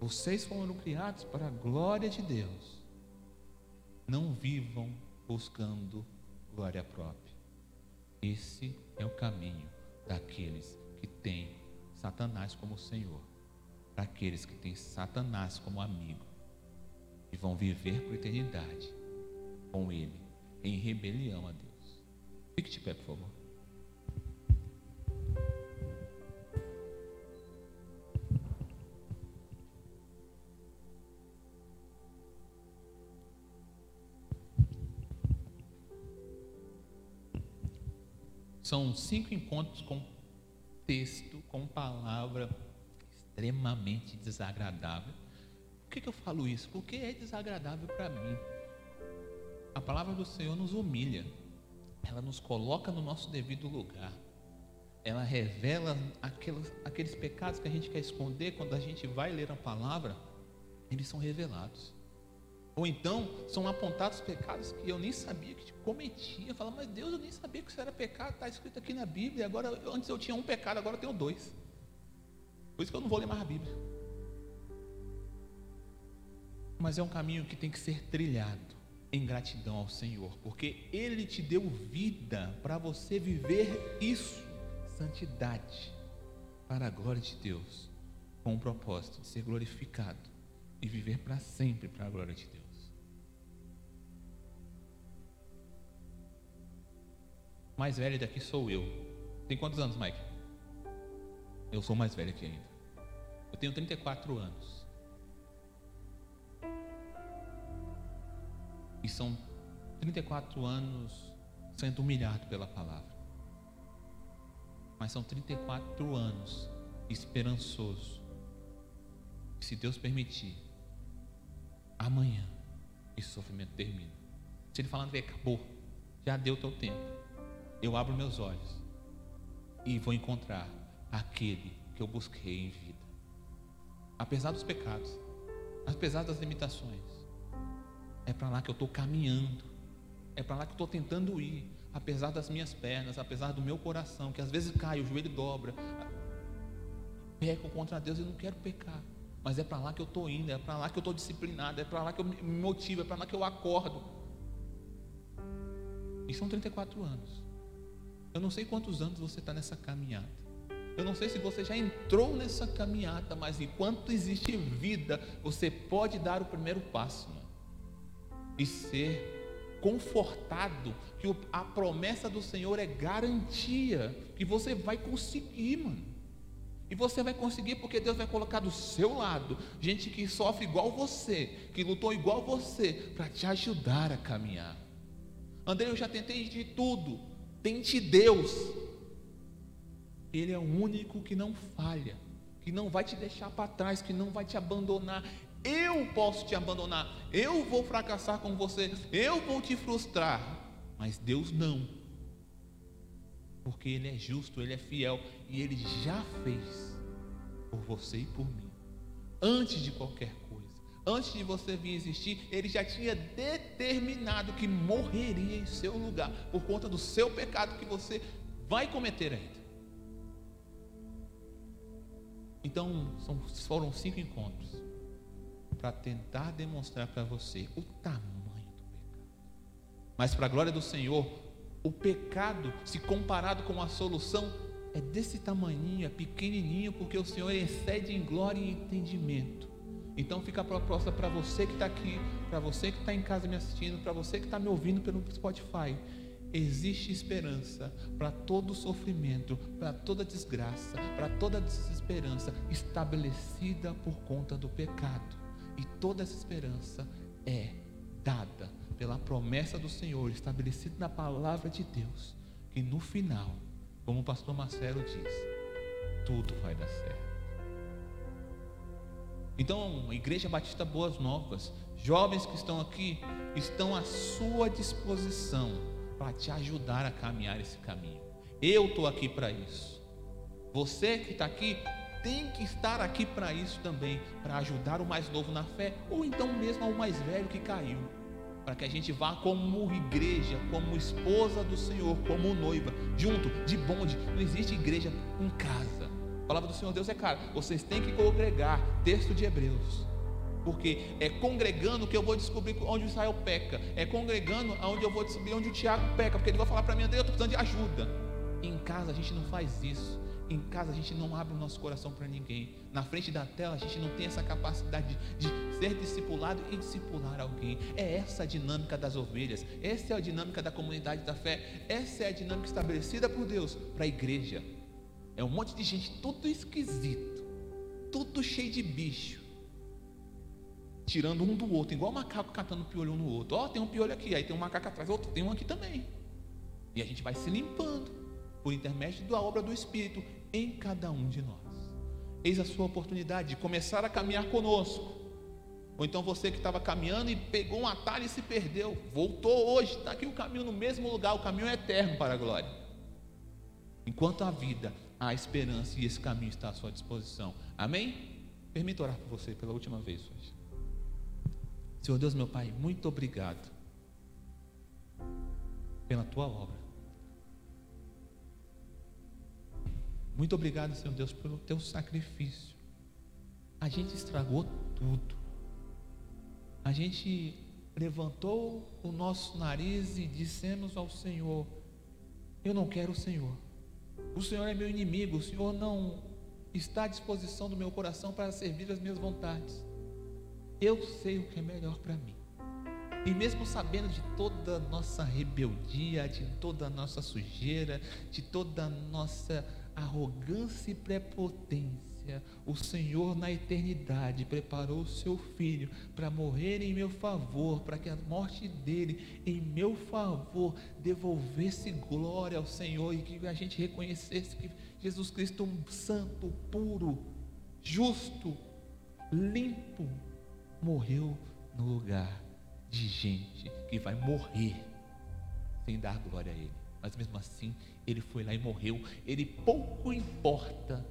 Vocês foram criados para a glória de Deus. Não vivam buscando glória própria. Esse é o caminho daqueles que têm Satanás como Senhor, para aqueles que têm Satanás como amigo e vão viver por eternidade com Ele em rebelião a Deus. Fique de pé, por favor. Cinco encontros com texto, com palavra extremamente desagradável. Por que, que eu falo isso? Porque é desagradável para mim. A palavra do Senhor nos humilha, ela nos coloca no nosso devido lugar, ela revela aqueles, aqueles pecados que a gente quer esconder quando a gente vai ler a palavra, eles são revelados. Ou então são apontados pecados que eu nem sabia que cometia. Fala, mas Deus, eu nem sabia que isso era pecado. Está escrito aqui na Bíblia. Agora, antes eu tinha um pecado, agora eu tenho dois. Por isso que eu não vou ler mais a Bíblia. Mas é um caminho que tem que ser trilhado em gratidão ao Senhor, porque Ele te deu vida para você viver isso, santidade, para a glória de Deus, com o propósito de ser glorificado e viver para sempre para a glória de Deus. Mais velho daqui sou eu. Tem quantos anos, Mike? Eu sou mais velho aqui ainda. Eu tenho 34 anos. E são 34 anos sendo humilhado pela palavra. Mas são 34 anos esperançoso. Se Deus permitir, amanhã esse sofrimento termina. Se ele falando, acabou, já deu teu tempo eu abro meus olhos e vou encontrar aquele que eu busquei em vida. Apesar dos pecados, apesar das limitações, é para lá que eu estou caminhando, é para lá que eu estou tentando ir, apesar das minhas pernas, apesar do meu coração, que às vezes cai, o joelho dobra, peco contra Deus e não quero pecar, mas é para lá que eu estou indo, é para lá que eu estou disciplinado, é para lá que eu me motivo, é para lá que eu acordo. E são 34 anos. Eu não sei quantos anos você está nessa caminhada. Eu não sei se você já entrou nessa caminhada, mas enquanto existe vida, você pode dar o primeiro passo mano, e ser confortado que a promessa do Senhor é garantia que você vai conseguir, mano. E você vai conseguir porque Deus vai colocar do seu lado gente que sofre igual você, que lutou igual você, para te ajudar a caminhar. André, eu já tentei de tudo, Tente Deus. Ele é o único que não falha, que não vai te deixar para trás, que não vai te abandonar. Eu posso te abandonar, eu vou fracassar com você, eu vou te frustrar, mas Deus não, porque Ele é justo, Ele é fiel e Ele já fez por você e por mim, antes de qualquer coisa, antes de você vir existir, Ele já tinha determinado que morreria em seu lugar por conta do seu pecado que você vai cometer ainda. Então, são, foram cinco encontros para tentar demonstrar para você o tamanho do pecado. Mas, para a glória do Senhor, o pecado, se comparado com a solução, é desse tamanhinho, é pequenininho, porque o Senhor excede em glória e entendimento. Então fica a proposta para você que está aqui, para você que está em casa me assistindo, para você que está me ouvindo pelo Spotify. Existe esperança para todo sofrimento, para toda desgraça, para toda desesperança estabelecida por conta do pecado. E toda essa esperança é dada pela promessa do Senhor, estabelecida na palavra de Deus, que no final, como o pastor Marcelo diz, tudo vai dar certo. Então, Igreja Batista Boas Novas, jovens que estão aqui, estão à sua disposição para te ajudar a caminhar esse caminho. Eu estou aqui para isso. Você que está aqui tem que estar aqui para isso também, para ajudar o mais novo na fé, ou então mesmo ao mais velho que caiu, para que a gente vá como igreja, como esposa do Senhor, como noiva, junto, de bonde. Não existe igreja em casa. Palavra do Senhor Deus é clara. Vocês têm que congregar. Texto de Hebreus. Porque é congregando que eu vou descobrir onde Israel peca. É congregando onde eu vou descobrir onde o Tiago peca. Porque ele vai falar para mim, André, eu estou precisando de ajuda. Em casa a gente não faz isso. Em casa a gente não abre o nosso coração para ninguém. Na frente da tela a gente não tem essa capacidade de, de ser discipulado e discipular alguém. É essa a dinâmica das ovelhas. Essa é a dinâmica da comunidade da fé. Essa é a dinâmica estabelecida por Deus para a igreja. É um monte de gente tudo esquisito, tudo cheio de bicho, tirando um do outro, igual macaco catando piolho um no outro. Ó, oh, tem um piolho aqui, aí tem um macaco atrás, outro tem um aqui também. E a gente vai se limpando por intermédio da obra do Espírito em cada um de nós. Eis a sua oportunidade de começar a caminhar conosco. Ou então você que estava caminhando e pegou um atalho e se perdeu, voltou hoje, está aqui o caminho no mesmo lugar, o caminho é eterno para a glória. Enquanto a vida, há esperança e esse caminho está à sua disposição. Amém? Permita orar por você pela última vez hoje. Senhor Deus, meu Pai, muito obrigado pela tua obra. Muito obrigado, Senhor Deus, pelo teu sacrifício. A gente estragou tudo. A gente levantou o nosso nariz e dissemos ao Senhor: Eu não quero o Senhor. O Senhor é meu inimigo. O Senhor não está à disposição do meu coração para servir as minhas vontades. Eu sei o que é melhor para mim. E mesmo sabendo de toda a nossa rebeldia, de toda a nossa sujeira, de toda a nossa arrogância e prepotência, o Senhor na eternidade preparou o seu filho para morrer em meu favor, para que a morte dele em meu favor devolvesse glória ao Senhor e que a gente reconhecesse que Jesus Cristo é um santo, puro, justo, limpo, morreu no lugar de gente que vai morrer sem dar glória a Ele. Mas mesmo assim, Ele foi lá e morreu. Ele pouco importa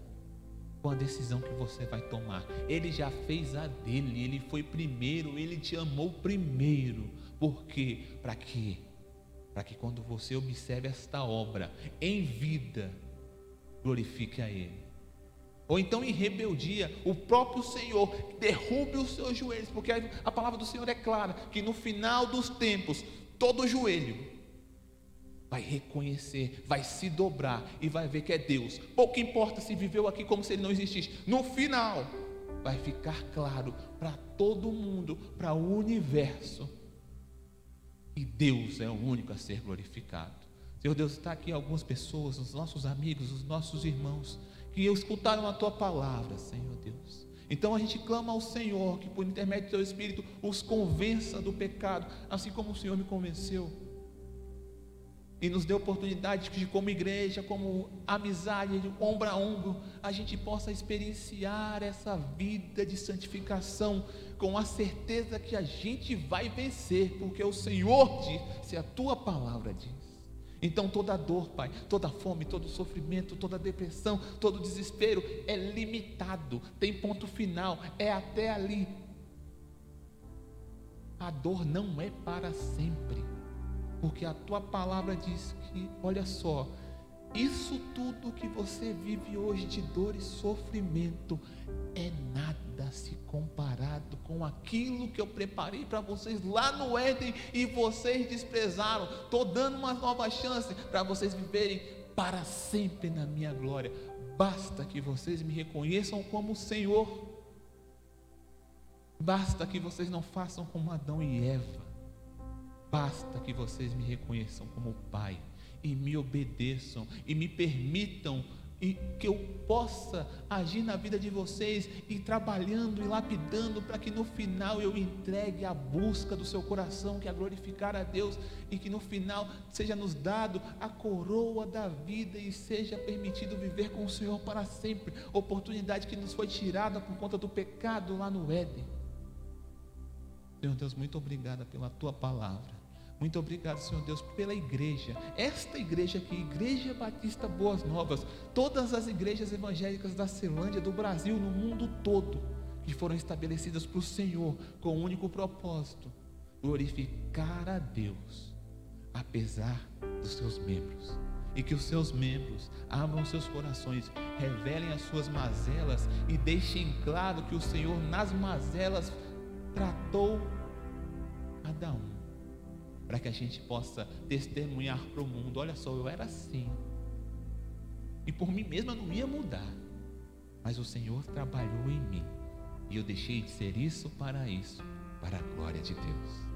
com a decisão que você vai tomar. Ele já fez a dele, ele foi primeiro, ele te amou primeiro. Por quê? Para quê? Para que quando você observe esta obra em vida, glorifique a Ele. Ou então em rebeldia, o próprio Senhor derrube os seus joelhos, porque a palavra do Senhor é clara que no final dos tempos, todo joelho vai reconhecer, vai se dobrar e vai ver que é Deus. Pouco importa se viveu aqui como se ele não existisse. No final, vai ficar claro para todo mundo, para o universo, que Deus é o único a ser glorificado. Senhor Deus, está aqui algumas pessoas, os nossos amigos, os nossos irmãos, que escutaram a tua palavra, Senhor Deus. Então a gente clama ao Senhor que por intermédio do teu Espírito os convença do pecado, assim como o Senhor me convenceu e nos dê oportunidade de, como igreja, como amizade, de ombro a ombro, a gente possa experienciar essa vida de santificação com a certeza que a gente vai vencer, porque o Senhor diz, se a tua palavra diz. Então toda dor, Pai, toda fome, todo sofrimento, toda depressão, todo desespero é limitado, tem ponto final, é até ali. A dor não é para sempre porque a tua palavra diz que, olha só, isso tudo que você vive hoje de dor e sofrimento é nada se comparado com aquilo que eu preparei para vocês lá no Éden e vocês desprezaram. Estou dando uma nova chance para vocês viverem para sempre na minha glória. Basta que vocês me reconheçam como Senhor. Basta que vocês não façam como Adão e Eva Basta que vocês me reconheçam como Pai e me obedeçam e me permitam e que eu possa agir na vida de vocês e trabalhando e lapidando para que no final eu entregue a busca do seu coração, que é glorificar a Deus e que no final seja nos dado a coroa da vida e seja permitido viver com o Senhor para sempre. Oportunidade que nos foi tirada por conta do pecado lá no Éden. Senhor Deus, muito obrigada pela tua palavra. Muito obrigado, Senhor Deus, pela igreja. Esta igreja aqui, Igreja Batista Boas Novas, todas as igrejas evangélicas da Celândia, do Brasil, no mundo todo, que foram estabelecidas para o Senhor com o um único propósito: glorificar a Deus, apesar dos seus membros. E que os seus membros abram seus corações, revelem as suas mazelas e deixem claro que o Senhor, nas mazelas, tratou cada um para que a gente possa testemunhar para o mundo: olha só, eu era assim, e por mim mesmo eu não ia mudar, mas o Senhor trabalhou em mim, e eu deixei de ser isso para isso, para a glória de Deus.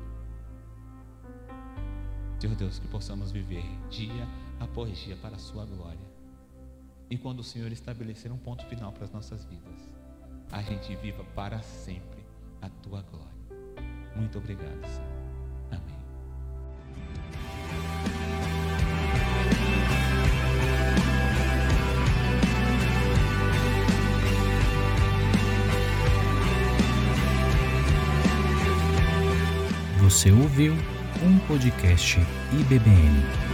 Senhor Deus, que possamos viver dia após dia para a Sua glória. E quando o Senhor estabelecer um ponto final para as nossas vidas, a gente viva para sempre a Tua glória. Muito obrigado, Senhor. Você ouviu um podcast IBBN.